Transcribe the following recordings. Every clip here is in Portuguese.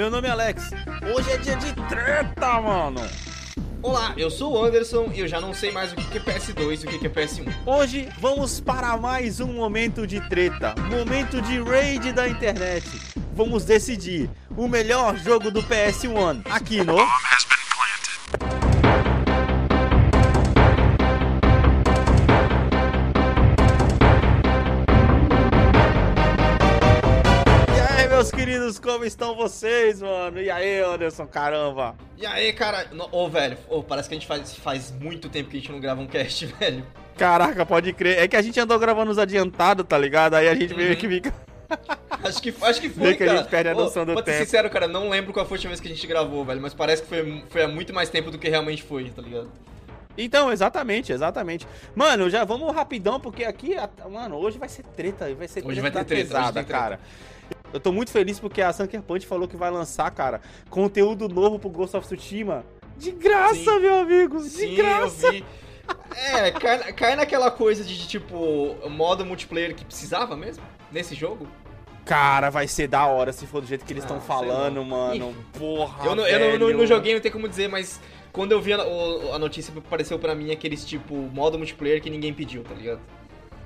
Meu nome é Alex. Hoje é dia de treta, mano. Olá, eu sou o Anderson e eu já não sei mais o que é PS2 e o que é PS1. Hoje vamos para mais um momento de treta, momento de raid da internet. Vamos decidir o melhor jogo do PS1 aqui no como estão vocês, mano? E aí, Anderson, caramba? E aí, cara, ô velho, ô, parece que a gente faz, faz muito tempo que a gente não grava um cast, velho. Caraca, pode crer. É que a gente andou gravando os adiantados, tá ligado? Aí a gente meio Uhum. que fica. Acho que, acho que foi, Vê que a gente perde a noção do pra ser tempo. sincero, cara, não lembro qual foi a última vez que a gente gravou, velho, mas parece que foi, foi há muito mais tempo do que realmente foi, tá ligado? Então, exatamente, exatamente. Mano, já vamos rapidão, porque aqui, mano, hoje vai ser treta, vai ser Hoje vai ter treta treta, pesada, treta. cara. Eu tô muito feliz porque a Sunker Punch falou que vai lançar, cara, conteúdo novo pro Ghost of Tsushima. De graça, Sim. meu amigo, de Sim, graça. É, cai, cai naquela coisa de, tipo, modo multiplayer que precisava mesmo, nesse jogo. Cara, vai ser da hora se for do jeito que eles Ah, estão sei falando, mano. Porra, eu não, eu não- não, joguei, não tem como dizer, mas quando eu vi a, a notícia, apareceu pra mim aqueles, tipo, modo multiplayer que ninguém pediu, tá ligado?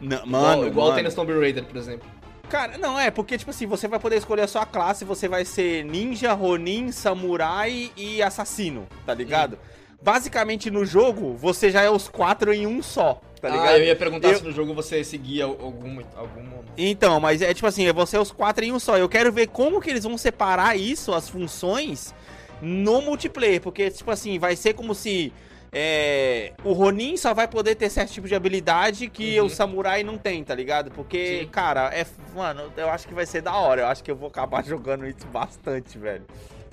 Não, Igual- mano, igual mano. tem no Tomb Raider, por exemplo. Cara, não, é, porque, tipo assim, você vai poder escolher a sua classe, você vai ser ninja, ronin, samurai e assassino, tá ligado? Basicamente, no jogo, você já é os quatro em um só, tá ligado? ah, eu ia perguntar Eu- se no jogo você seguia algum... algum... Então, mas é tipo assim, é você os quatro em um só. Eu quero ver como que eles vão separar isso, as funções, no multiplayer. Porque, tipo assim, vai ser como se é, o Ronin só vai poder ter certo tipo de habilidade que Uhum. o Samurai não tem, tá ligado? Porque, Sim. cara, é. Mano, eu acho que vai ser da hora. Eu acho que eu vou acabar jogando isso bastante, velho.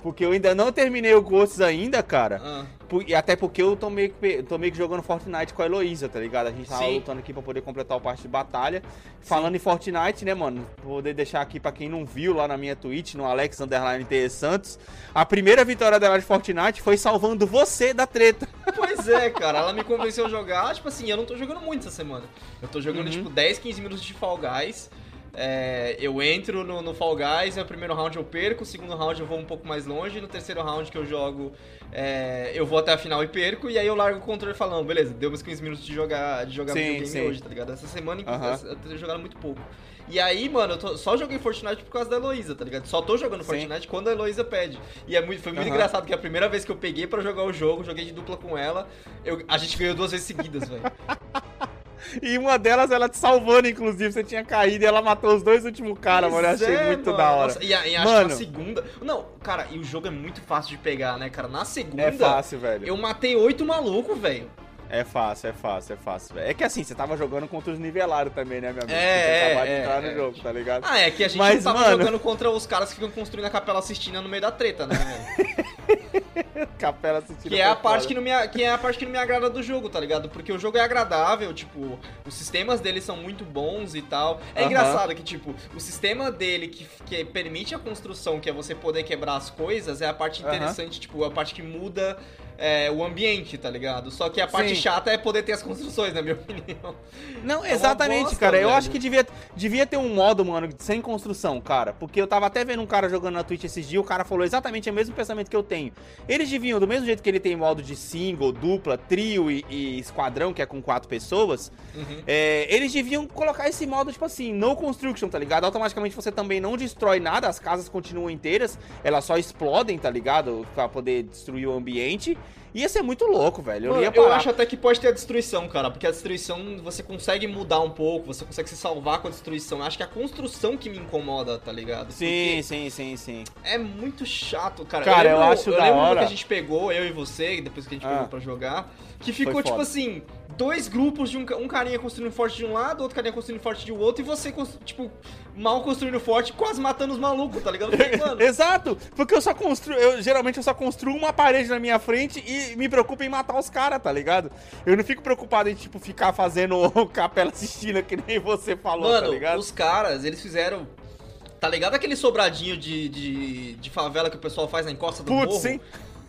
Porque eu ainda não terminei o Ghosts ainda, cara. Ah, Por- E até porque eu tô meio, que, tô meio que jogando Fortnite com a Heloísa, tá ligado? A gente tava Sim. lutando aqui pra poder completar o parte de batalha. Falando em Fortnite, né, mano? Vou poder deixar aqui pra quem não viu lá na minha Twitch, no Alex Underline. Santos. A primeira vitória dela de Fortnite foi salvando você da treta. pois é, cara, ela me convenceu a jogar, tipo assim, eu não tô jogando muito essa semana. Eu tô jogando, Uhum. tipo, 10, 15 minutos de Fall Guys. É, eu entro no, no Fall Guys, no primeiro round eu perco, o segundo round eu vou um pouco mais longe, no terceiro round que eu jogo, é, eu vou até a final e perco, e aí eu largo o controle falando, beleza, deu meus 15 minutos de jogar, de jogar Sim, videogame sim. hoje, tá ligado? Essa semana, Aham. eu tenho jogado muito pouco. E aí, mano, eu tô- só joguei Fortnite por causa da Heloísa, tá ligado? Só tô jogando Sim. Fortnite quando a Heloísa pede. E é muito, foi muito engraçado que a primeira vez que eu peguei pra jogar o jogo, joguei de dupla com ela, eu- a gente ganhou duas vezes seguidas, velho. E uma delas, ela te salvando, inclusive. Você tinha caído e ela matou os dois últimos caras, mano. Eu achei é, muito mano. da hora. Nossa, e, e acho Mano. que na segunda. Não, cara, e o jogo é muito fácil de pegar, né, cara? Na segunda, É fácil, velho. eu matei oito malucos, velho. É fácil, é fácil, é fácil. velho. É que assim, você tava jogando contra os nivelados também, né, meu amigo? É, Você acabado de é, entrar é. no jogo, tá ligado? Ah, é que a gente Mas, não tava mano- jogando contra os caras que ficam construindo a Capela Sistina no meio da treta, né, velho? Capela assistindo. Que é a parte que não me, que é a parte que não me agrada do jogo, tá ligado? Porque o jogo é agradável, tipo, os sistemas dele são muito bons e tal. É engraçado que, tipo, o sistema dele que, que permite a construção, que é você poder quebrar as coisas, é a parte interessante, tipo, a parte que muda é, o ambiente, tá ligado? Só que a parte Sim. chata é poder ter as construções, na minha opinião. Não, uma exatamente, bosta, cara. Eu velho. acho que devia, devia ter um modo, mano, sem construção, cara. Porque eu tava até vendo um cara jogando na Twitch esses dias, o cara falou exatamente o mesmo pensamento que eu tenho. Eles deviam, do mesmo jeito que ele tem modo de single, dupla, trio e, e esquadrão, que é com quatro pessoas, Uhum. é, eles deviam colocar esse modo, tipo assim, no construction, tá ligado? Automaticamente você também não destrói nada, as casas continuam inteiras, elas só explodem, tá ligado? Pra poder destruir o ambiente. Ia ser muito louco, velho. Eu Mano, ia eu parar. acho até que pode ter a destruição, cara, porque a destruição você consegue mudar um pouco, você consegue se salvar com a destruição. Eu acho que é a construção que me incomoda, tá ligado? Sim, sim, sim, sim. É muito chato, cara. Cara, eu lembro, acho eu da lembro hora. que a gente pegou, eu e você, depois que a gente Ah. pegou pra jogar, que ficou tipo assim, dois grupos de um, um carinha construindo forte de um lado, outro carinha construindo forte de outro, e você, tipo, mal construindo forte, quase matando os malucos, tá ligado? Mano, Exato, porque eu só construo, eu geralmente eu só construo uma parede na minha frente e me preocupo em matar os caras, tá ligado? Eu não fico preocupado em tipo ficar fazendo capela assistindo que nem você falou, tá Mano, ligado? os caras, eles fizeram. Tá ligado aquele sobradinho de, de, de favela que o pessoal faz na encosta do Putz, morro? sim.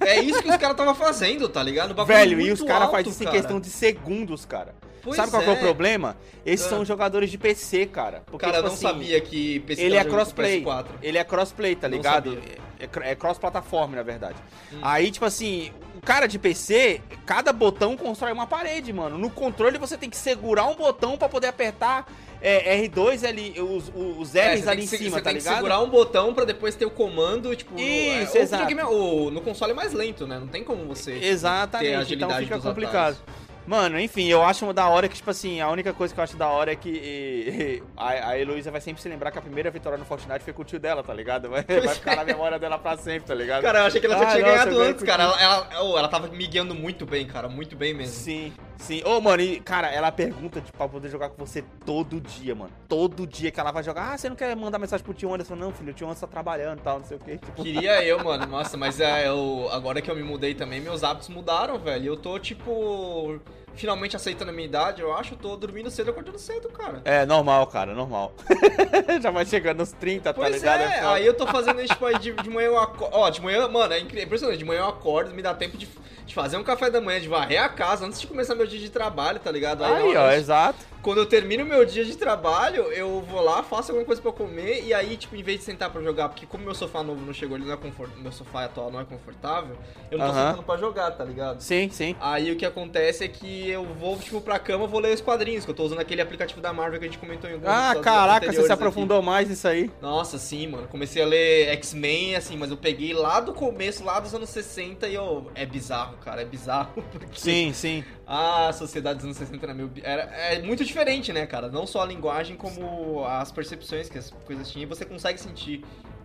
É isso que os caras tava fazendo, tá ligado? O Velho, e os caras fazem isso em cara. questão de segundos, cara. Pois Sabe qual que é o é. problema? Esses Ah. são jogadores de PC, cara. Porque, Cara, eu tipo não assim, sabia que PC Ele é crossplay. PS4. Ele é crossplay, tá ligado? É, é cross-plataforma, na verdade. Hum. Aí, tipo assim, o cara de PC, cada botão constrói uma parede, mano. No controle você tem que segurar um botão pra poder apertar é, R2, L, os, os É, R's você tem ali em se- cima, você tá tem que ligado? segurar um botão pra depois ter o comando, tipo... no- é, Isso, exato. é- o- no console é mais lento, né? Não tem como você tipo, ter a Exatamente, então agilidade fica dos complicado. atalhos. Mano, enfim, eu acho da hora que, tipo assim, a única coisa que eu acho da hora é que a, a Heloísa vai sempre se lembrar que a primeira vitória no Fortnite foi com o tio dela, tá ligado? Vai, vai ficar na memória dela pra sempre, tá ligado? Cara, eu achei que ela já Ah, tinha nossa, ganhado antes, cara. Ela, ela, oh, ela tava me guiando muito bem, cara. Muito bem mesmo. Sim, sim. Ô, mano, e, cara, ela pergunta de, pra poder jogar com você todo dia, mano. Todo dia que ela vai jogar. Ah, você não quer mandar mensagem pro tio Anderson? Não, filho, o tio Anderson tá trabalhando e tal, não sei o quê. Tipo, Queria eu, mano. Nossa, mas é, eu, agora que eu me mudei também, meus hábitos mudaram, velho. Eu tô, tipo, finalmente aceitando a minha idade, eu acho. Tô dormindo cedo acordando cedo, cara. É, normal, cara, normal. Já vai chegando nos 30, tá Pois ligado? é, foda. aí eu tô fazendo isso, tipo, aí de, de manhã eu acordo. Ó, de manhã, mano, é incrível, impressionante. De manhã eu acordo, me dá tempo de, de fazer um café da manhã, de varrer a casa antes de começar meu dia de trabalho, tá ligado? Aí, na ó, hora- exato. Quando eu termino meu dia de trabalho, eu vou lá, faço alguma coisa pra eu comer, e aí, tipo, em vez de sentar pra jogar, porque como meu sofá novo não chegou, ele não é confortável, meu sofá atual não é confortável, eu não tô Aham. sentando pra jogar, tá ligado? Sim, sim. Aí o que acontece é que eu vou, tipo, pra cama, vou ler os quadrinhos, que eu tô usando aquele aplicativo da Marvel que a gente comentou em alguns Ah, caraca, você se aqui. aprofundou mais nisso aí. Nossa, sim, mano. Comecei a ler X-Men, assim, mas eu peguei lá do começo, lá dos anos 60, e eu. É bizarro, cara, é bizarro. Porque Sim, sim. A sociedade dos anos 60 era meio. Era, é muito diferente, né, cara? Não só a linguagem, como as percepções que as coisas tinham. E você consegue sentir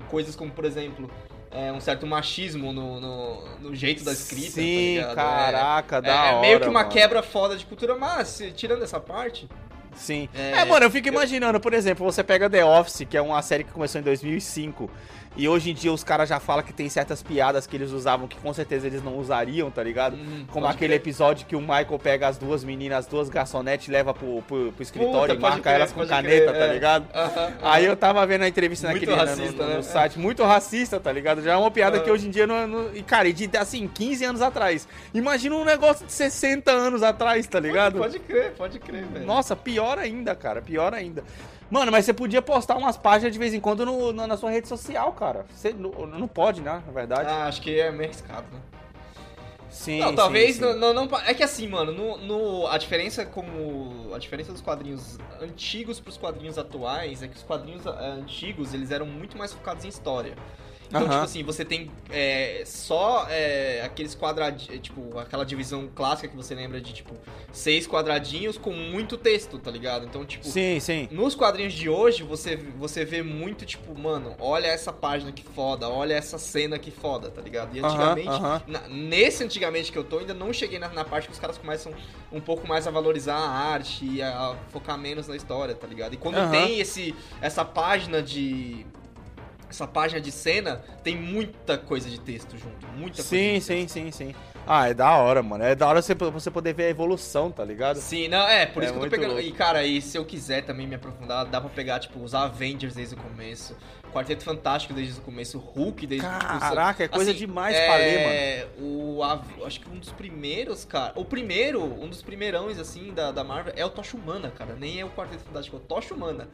coisas como, por exemplo, é, um certo machismo no, no, no jeito da escrita. tá Sim? É- caraca, é, da é hora. meio que uma mano. quebra foda de cultura, mas tirando essa parte. Sim. É, É, mano, eu fico imaginando, por exemplo, você pega The Office, que é uma série que começou em 2005, e hoje em dia os caras já falam que tem certas piadas que eles usavam que com certeza eles não usariam, tá ligado? Hum, Como pode aquele crer. episódio que o Michael pega as duas meninas, as duas garçonetes, leva pro, pro, pro escritório Puta, e pode marca crer, elas com pode caneta, crer, tá é. ligado? Aham, Aí aham. eu tava vendo a entrevista Muito naquele no- racista, no, né? no site, muito racista, tá ligado? Já é uma piada Ah. que hoje em dia não, não- E, cara, e de assim, 15 anos atrás. Imagina um negócio de 60 anos atrás, tá ligado? Pode crer, pode crer, velho. Nossa, pior ainda, cara, pior ainda. Mano, mas você podia postar umas páginas de vez em quando no- na sua rede social, cara. Você não, não pode, né? Na verdade. Ah, acho que é meio arriscado, né? sim. não, sim, talvez sim. Não, não, não pa- É que assim, mano, no, no- a diferença como. A diferença dos quadrinhos antigos pros quadrinhos atuais é que os quadrinhos ah, antigos eles eram muito mais focados em história. Então, tipo assim, você tem é, só é, aqueles quadradinhos, tipo, aquela divisão clássica que você lembra de, tipo, seis quadradinhos com muito texto, tá ligado? Então, tipo, Sim, sim. Nos quadrinhos de hoje, você, você vê muito, tipo, mano, olha essa página que foda, olha essa cena que foda, tá ligado? E antigamente, na- nesse antigamente que eu tô, ainda não cheguei na, na parte que os caras começam um pouco mais a valorizar a arte e a focar menos na história, tá ligado? E quando tem esse, essa página de. Essa página de cena, tem muita coisa de texto junto, muita coisa. Sim, de sim, texto. sim, sim. Ah, é da hora, mano. É da hora você, você poder ver a evolução, tá ligado? Sim, não, é, por É isso que eu tô pegando. louco. E, cara, e se eu quiser também me aprofundar, dá pra pegar, tipo, os Avengers desde o começo, Quarteto Fantástico desde o começo, Hulk desde tipo, Caraca, é coisa assim, demais pra ler, mano. É, o. Acho que um dos primeiros, cara. O primeiro, um dos primeirões, assim, da, da Marvel é o Tocha Humana, cara. Nem é o Quarteto Fantástico, é o Tocha Humana.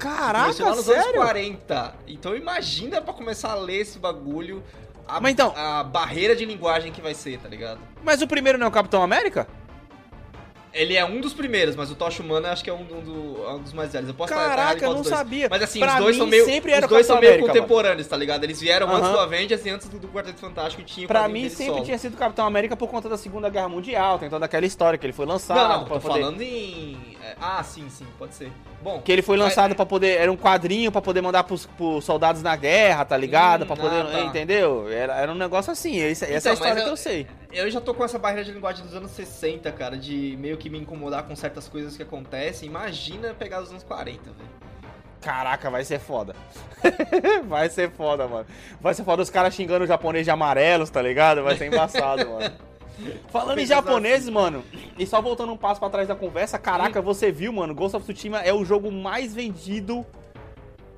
Caraca, lá nos anos sério? 40. Então imagina pra começar a ler esse bagulho. A, Mas então- a barreira de linguagem que vai ser, tá ligado? Mas o primeiro não é o Capitão América? Ele é um dos primeiros, mas o Tocha Humana acho que é um, um do- é um dos mais velhos. Eu posso estar Caraca, eu não sabia. Mas assim, Pra os dois mim, são meio, sempre era os dois são meio América, contemporâneos, tá ligado? Eles vieram antes Aham. do Avengers e antes do, do Quarteto Fantástico tinha Pra mim sempre solo. tinha sido Capitão América por conta da Segunda Guerra Mundial. Tem toda aquela história que ele foi lançado. Não, não, tô poder- falando em... é, Ah, sim, sim, pode ser. Bom, Que ele foi lançado Mas- pra poder. Era um quadrinho pra poder mandar pros, pros soldados na guerra, tá ligado? Hum, pra poder. ah, tá. Entendeu? Era, era um negócio assim. Essa, essa é a Então, história mas que eu- eu sei. Eu já tô com essa barreira de linguagem dos anos 60, cara, de meio que me incomodar com certas coisas que acontecem. Imagina pegar os anos 40, velho. Caraca, vai ser foda. vai ser foda, mano. Vai ser foda os caras xingando o japonês de amarelos, tá ligado? Vai ser embaçado, mano. Falando em Coisas japoneses, assim. mano, e só voltando um passo pra trás da conversa, caraca, você viu, mano, Ghost of Tsushima é o jogo mais vendido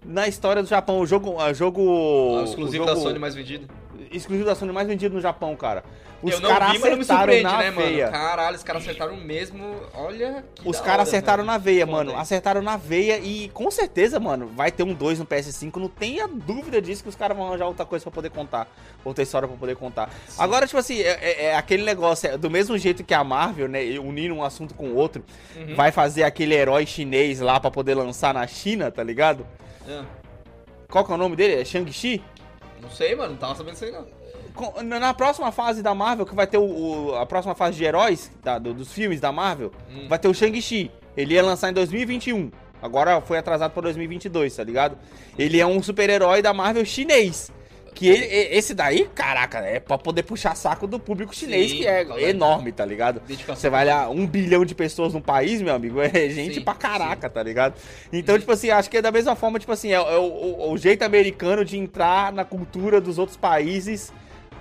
na história do Japão. O jogo. O jogo o exclusivo o jogo- da Sony mais vendido. exclusivo da Sony mais vendido no Japão, cara. Os caras acertaram na né, veia. mano? Caralho, os caras acertaram mesmo. Olha. que Os caras acertaram velho. na veia, Foda mano. Acertaram na veia e com certeza, mano, vai ter um 2 no PS5. Não tenha dúvida disso que os caras vão arranjar outra coisa pra poder contar. Outra história pra poder contar. Agora, tipo assim, é, é- é aquele negócio, é do mesmo jeito que a Marvel, né, unindo um assunto com o outro, Uhum. vai fazer aquele herói chinês lá pra poder lançar na China, tá ligado? Ah, Qual que é o nome dele? É Shang-Chi? não sei, mano. Não tava sabendo isso aí, não. Na próxima fase da Marvel, que vai ter o, o- a próxima fase de heróis, tá, do- dos filmes da Marvel, Hum. vai ter o Shang-Chi. Ele ia lançar em 2021. Agora foi atrasado pra 2022, tá ligado? Ele é um super-herói da Marvel chinês. Que ele- esse daí, caraca, é pra poder puxar saco do público chinês, Sim, que é claro. enorme, tá ligado? Você vai lá, um bilhão de pessoas no país, meu amigo, é gente Sim, pra caraca, tá ligado? Então, tipo assim, acho que é da mesma forma, tipo assim, é, é o, o- o jeito americano de entrar na cultura dos outros países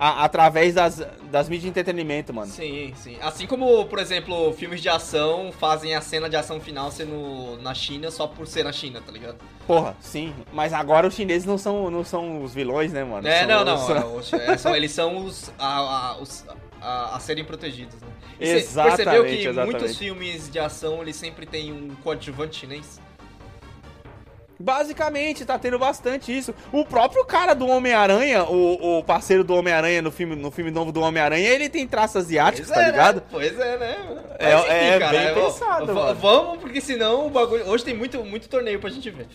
a- através das, das mídias de entretenimento, mano. Sim, sim. Assim como, por exemplo, filmes de ação fazem a cena de ação final ser no, na China só por ser na China, tá ligado? Porra, sim. Mas agora os chineses não são, não são os vilões, né, mano? É, São não, não. os- é, é, são- eles são os a, a- os a, a serem protegidos, né? E você Exatamente, percebeu que exatamente. muitos filmes de ação eles sempre têm um coadjuvante chinês? Basicamente, tá tendo bastante isso. O próprio cara do Homem-Aranha, o, o parceiro do Homem-Aranha no filme, no filme novo do Homem-Aranha, ele tem traços asiáticos, Pois tá é, ligado? Né? Pois é, né? É- é bem ó, pensado, mano. Vamos, porque senão o bagulho. Hoje tem muito, muito torneio pra gente ver.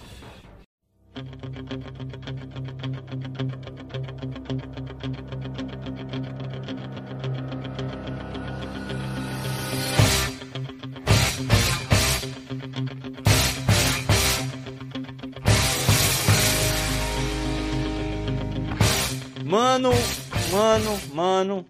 Mano, mano, mano,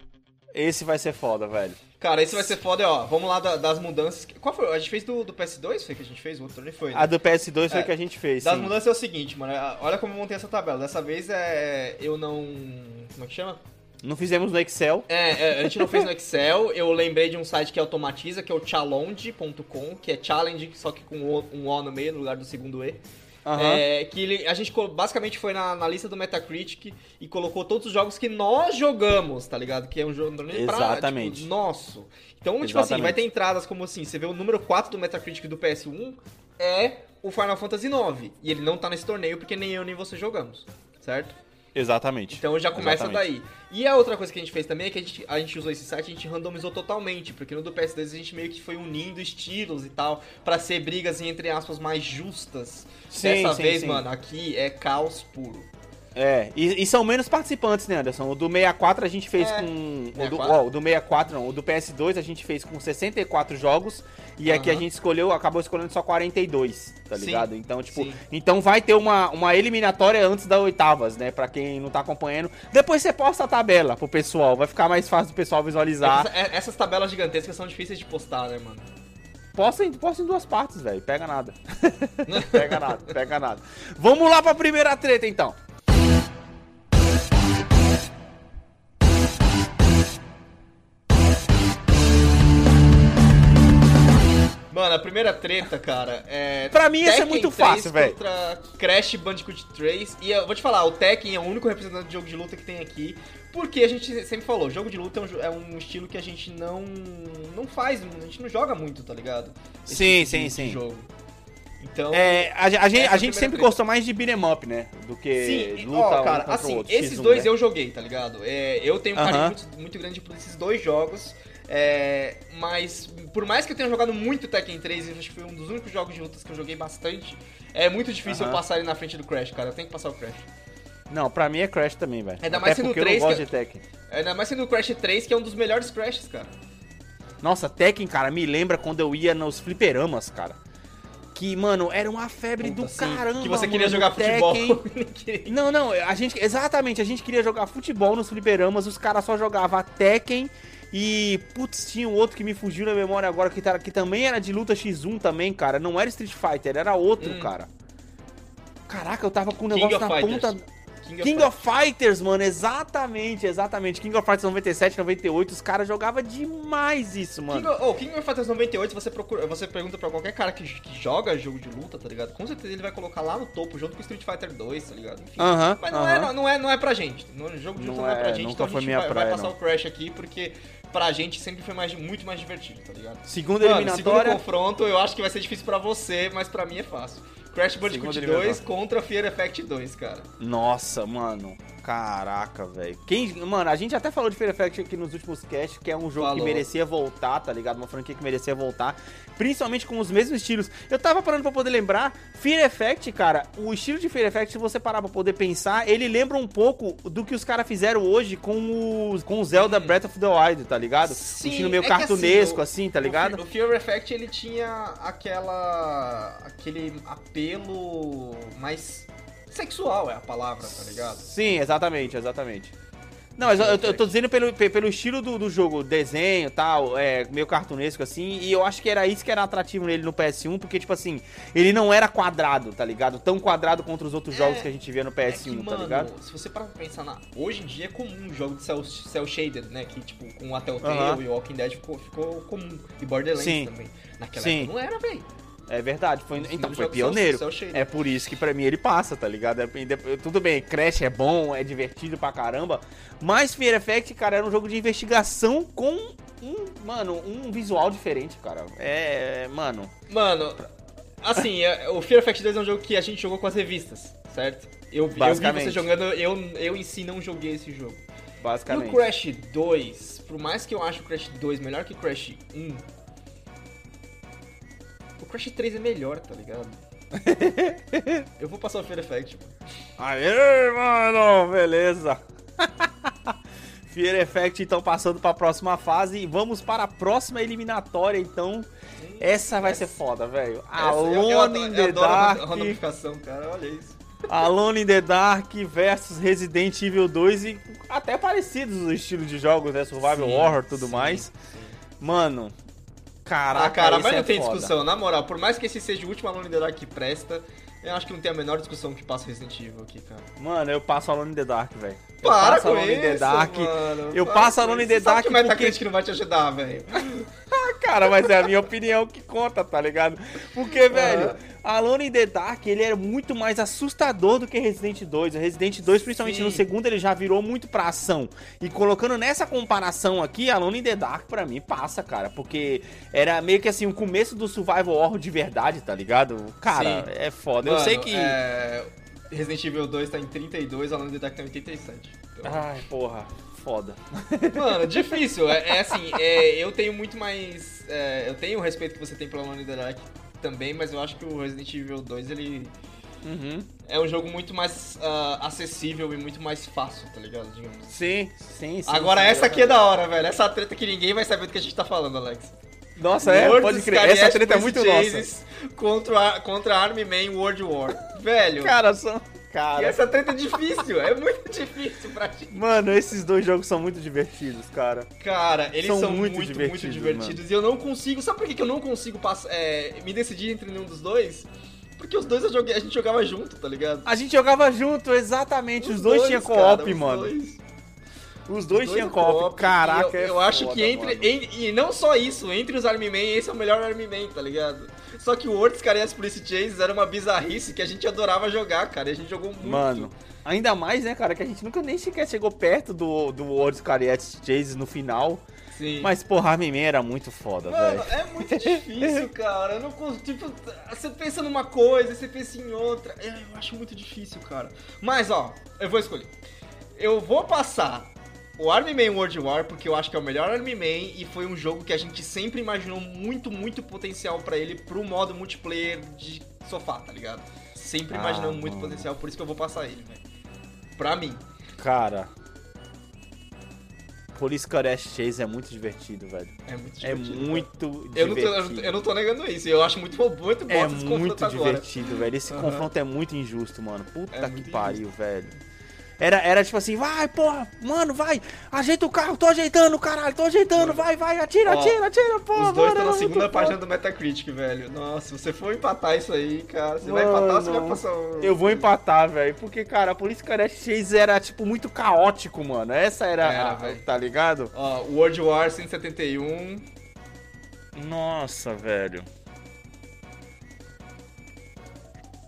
esse vai ser foda, velho. Cara, esse vai ser foda, ó. Vamos lá da- das mudanças. Qual foi? A gente fez do, do PS2? Foi que a gente fez? O outro torneio foi. né? A do PS2 foi É, que a gente fez, Das sim. mudanças é o seguinte, mano. Olha como eu montei essa tabela. Dessa vez é. Eu não. Como é que chama? Não fizemos no Excel. É, é, a gente não fez no Excel. Eu lembrei de um site que automatiza, que é o challenge.com, que é challenge, só que com um O no meio, no lugar do segundo E. Aham. É, que ele- a gente basicamente foi na, na lista do Metacritic e colocou todos os jogos que nós jogamos, tá ligado? Que é um jogo pra, Exatamente. tipo, nosso. Então, tipo assim, vai ter entradas como assim, você vê o número 4 do Metacritic do PS1 é o Final Fantasy IX. E ele não tá nesse torneio porque nem eu nem você jogamos, certo? Exatamente. Então já começa Exatamente. daí. E a outra coisa que a gente fez também é que a gente, a gente usou esse site, a gente randomizou totalmente, porque no do PS2 a gente meio que foi unindo estilos e tal, pra ser brigas entre aspas mais justas. Sim, Dessa sim, vez, sim. mano, aqui é caos puro. É, e, e são menos participantes, né, Anderson? O do 64 a gente fez É. com. O do, 64? ó, o do 64 não, o do PS2 a gente fez com 64 jogos e aqui a Aham. gente escolheu, acabou escolhendo só 42, tá Sim, ligado? Então, tipo, sim. então vai ter uma, uma eliminatória antes das oitavas, né? Pra quem não tá acompanhando. Depois você posta a tabela pro pessoal, vai ficar mais fácil do pessoal visualizar. Essa- é- essas tabelas gigantescas são difíceis de postar, né, mano? Posta em, posta em duas partes, velho. Pega nada. pega nada, pega nada. Vamos lá pra primeira treta, então. Mano, a primeira treta, cara, é. Pra mim, esse é muito 3 fácil, velho. Contra Crash Bandicoot 3. E eu vou te falar, o Tekken é o único representante de jogo de luta que tem aqui. Porque a gente sempre falou, jogo de luta é um, é um estilo que a gente não. não faz, a gente não joga muito, tá ligado? Esse Sim, tipo sim, de- sim. jogo. Então. É, a, ge- a gente, é a a gente sempre treta. gostou mais de beat'em up, né? Do que Sim, luta ó, um cara, contra o assim, outro, esses X1, dois né? eu joguei, tá ligado? É, eu tenho um carinho Aham. muito, muito grande por esses dois jogos. É, mas por mais que eu tenha jogado muito Tekken 3, eu acho que foi um dos únicos jogos de lutas que eu joguei bastante. É muito difícil eu passar ele na frente do Crash, cara. Eu tenho que passar o Crash. Não, pra mim é Crash também, velho. Ainda mais sendo porque três eu não gosto que- de Tekken. Ainda mais sendo o Crash 3, que é um dos melhores Crashes, cara. Nossa, Tekken, cara, me lembra quando eu ia nos fliperamas, cara. Que, mano, era uma febre Puta, do sim. caramba, Que você queria mano, jogar futebol. Tekken. Não, não, a gente, exatamente, a gente queria jogar futebol nos fliperamas, os caras só jogavam Tekken e, putz, tinha um outro que me fugiu na memória agora, que, tá- que também era de luta X1 também, cara, não era Street Fighter, era outro, Hum. cara. Caraca, eu tava com o King negócio na Fighters. ponta... King, King of Fighters, mano, exatamente, exatamente. King of Fighters 97, 98, os caras jogavam demais isso, mano. King of, oh, King of Fighters 98, você, procura, você pergunta pra qualquer cara que, que joga jogo de luta, tá ligado? Com certeza ele vai colocar lá no topo, junto com Street Fighter 2, tá ligado? Enfim. Aham, Mas não, aham. é, não, não é, não é pra gente. No jogo de luta Não não, é, pra é, gente, então a gente minha vai, vai praia, passar não. o Crash aqui, porque pra gente sempre foi mais, muito mais divertido, tá ligado? Mano, segundo eliminatória. confronto, eu acho que vai ser difícil pra você, mas pra mim é fácil. Crash Bandicoot Segunda 2 eliminatória. contra Fear Effect 2, cara. Nossa, mano. Caraca, velho. Quem, mano, a gente até falou de Fear Effect aqui nos últimos casts, que é um jogo que Falou. merecia voltar, tá ligado? Uma franquia que merecia voltar, principalmente com os mesmos estilos. Eu tava parando pra poder lembrar, Fear Effect, cara, o estilo de Fear Effect, se você parar pra poder pensar, ele lembra um pouco do que os caras fizeram hoje com o, com o Zelda Breath of the Wild, tá ligado? Sim, um estilo meio é que cartunesco, assim, assim, tá o ligado? Fe- O Fear Effect ele tinha aquela. aquele apelo mais sexual, é a palavra, tá ligado? Sim, exatamente, exatamente. Não, mas eu, eu tô- dizendo pelo, pe- pelo estilo do, do jogo, desenho e tal, é, meio cartunesco assim, e eu acho que era isso que era atrativo nele no PS1, porque, tipo assim, ele não era quadrado, tá ligado? Tão quadrado contra os outros É, jogos que a gente via no É PS1, que, tá mano, ligado? se você parar pra pensar na. Hoje em dia é comum um jogo de cel, cel shaded, né? Que tipo, com a Telltale Aham. e Walking Dead ficou, ficou comum. E Borderlands Sim. também. Naquela Sim. época não era, velho. É verdade, foi, então foi são pioneiro. shaded. É por isso que pra mim ele passa, tá ligado? É- tudo bem, Crash é bom, é divertido pra caramba, mas Fear Effect, cara, era um jogo de investigação com um, mano, um visual diferente, cara. É, mano, Mano, assim, é- o Fear Effect 2 é um jogo que a gente jogou com as revistas, certo? Eu, vi- eu vi você jogando, eu, eu em si não joguei esse jogo. E basicamente. o Crash 2, por mais que eu ache o Crash 2 melhor que o Crash 1, o Crash 3 é melhor, tá ligado? eu vou passar o Fear Effect. mano. Aê, mano, beleza. Fear Effect, então, passando pra próxima fase. E vamos para a próxima eliminatória, então. Essa vai ser foda, velho. Essa- eu- eu Alone adoro- in the eu a Dark. cara, olha isso. Alone in the Dark versus Resident Evil 2. E até parecidos os estilos de jogos, né? Survival Sim, Horror e tudo sim, mais. sim. Mano, caraca, Ah, cara, mas não é tem foda. discussão. Na moral, por mais que esse seja o último Alone in the Dark que presta, eu acho que não tem a menor discussão que passa Resident Evil aqui, cara. Mano, eu passo Alone in the Dark, velho. Eu Para passo com Alone in the isso, Dark. mano. Eu passo Alone in isso. the Você sabe Dark que porque- Metacritic não vai te ajudar, velho. Cara, mas é a minha opinião que conta, tá ligado? Porque, velho, Alone in the Dark, ele era muito mais assustador do que Resident 2. O Resident 2, principalmente Sim. no segundo, ele já virou muito pra ação. E colocando nessa comparação aqui, Alone in the Dark, pra mim, passa, cara. Porque era meio que assim, o começo do survival horror de verdade, tá ligado? Cara, Sim. é foda. eu Mano, sei que... é, Resident Evil 2 tá em 32, Alone in the Dark tá em 87. Então, Ai, porra, foda. Mano, difícil. É, é assim, é, eu tenho muito mais. é, eu tenho o respeito que você tem pelo the Dark também, mas eu acho que o Resident Evil 2 ele Uhum. é um jogo muito mais ah, acessível e muito mais fácil, tá ligado? Digamos assim. Sim, sim, sim. Agora sim, essa aqui é da hora, velho. Essa treta que ninguém vai saber do que a gente tá falando, Alex. Nossa, é, pode crer. Essa treta é muito nossa. Contra, a- contra Army Man World War. Velho, Cara, são... e Cara, essa treta é difícil. É muito difícil pra gente. Mano, esses dois jogos são muito divertidos, cara. Cara, eles São são, muito muito, muito divertidos, divertidos. E eu não consigo. Sabe por que eu não consigo passar, é, me decidir entre nenhum dos dois? Porque os dois eu joguei- a gente jogava junto, tá ligado? A gente jogava junto, exatamente. Os, dois, tinham cara, co-op, os mano. dois. Os dois Os tinham co-op. Caraca, e eu, é eu acho foda, que entre. mano. em- e não só isso, entre os Army Man, esse é o melhor Army Man, tá ligado? Só que o World Scarias Police Chase era uma bizarrice que a gente adorava jogar, cara. E a gente jogou muito. Mano, ainda mais, né, cara, que a gente nunca nem sequer chegou perto do, do World Scariette Chase no final. Sim. Mas, porra, Armin Man era muito foda, Mano, velho. é muito difícil, cara. Eu não consigo. Tipo, você pensa numa coisa, você pensa em outra. É, Eu acho muito difícil, cara. Mas, ó, eu vou escolher. Eu vou passar o Army Man World War, porque eu acho que é o melhor Army Man e foi um jogo que a gente sempre imaginou muito, muito potencial pra ele pro modo multiplayer de sofá, tá ligado? Sempre Ah, muito mano. potencial, por isso que eu vou passar ele, velho. Pra mim. Cara. Police Scariette Chase é muito divertido, velho. É muito É divertido. cara. muito Eu não, tô, eu divertido. não tô- eu não tô negando isso, eu acho muito, muito bom É esse muito confronto agora. divertido, velho. Esse Aham. confronto é muito injusto, mano. Puta É que muito pariu, velho. Era, era tipo assim, vai, porra, mano, vai, ajeita o carro, tô ajeitando, caralho, tô ajeitando, vai, vai, atira, Ó, atira, atira, porra. Os dois mano, estão na era segunda página do Metacritic, velho. Nossa, se você for empatar isso aí, cara, você vai Mano, empatar ou você vai passar um... Eu vou empatar, velho, porque, cara, a Polícia Cadet Chase era, tipo, muito caótico, mano. Essa era, Era, a- velho. tá ligado? Ó, World War 171. Nossa, velho.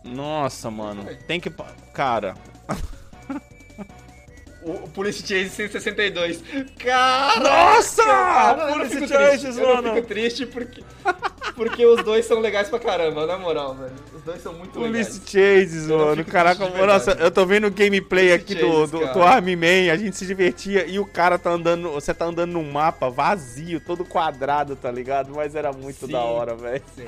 Nossa, mano. Vai. Tem que. Cara. O, Police Chase 162. Cara! Nossa! Cara, não Police Chases, triste. Eu não mano. fico triste porque, porque os dois são legais pra caramba, na moral, velho. Os dois são muito Police legais. Chases, Eu não mano. Caraca, nossa, eu tô vendo o gameplay Police aqui do, Chases, do, cara. do Army Man, a gente se divertia e o cara tá andando. Você tá andando num mapa vazio, todo quadrado, tá ligado? Mas era muito Sim. da hora, velho. Sim.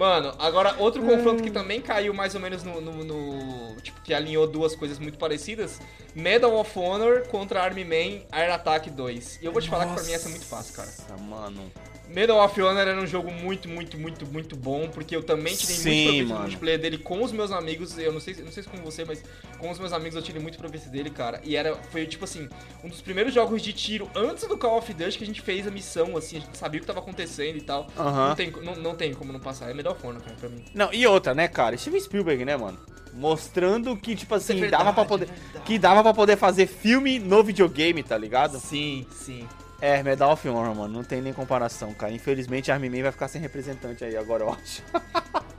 Mano, agora outro confronto que também caiu mais ou menos no, no- no- Tipo, que alinhou duas coisas muito parecidas: Medal of Honor contra Army Man Air Attack 2. E eu vou te falar que pra mim essa é muito fácil, cara. Nossa, mano. Medal of Honor era um jogo muito, muito, muito, muito bom, porque eu também tirei Sim, muito proveito do mano. multiplayer dele com os meus amigos. Eu não sei, não sei se com você, mas com os meus amigos eu tirei muito proveito dele, cara. E era, foi tipo assim, um dos primeiros jogos de tiro antes do Call of Duty que a gente fez a missão, assim, a gente sabia o que tava acontecendo e tal. Aham. Não, tem, não, não tem como não passar. É Medal of Honor, cara, pra mim. Não, e outra, né, cara? Steven Spielberg, né, mano? Mostrando que, tipo assim, Isso é verdade, dava pra poder. verdade. Que dava pra poder fazer filme no videogame, tá ligado? Sim, sim. É, Medal of Honor, mano. Não tem nem comparação, cara. Infelizmente, Army Man vai ficar sem representante aí agora, eu acho.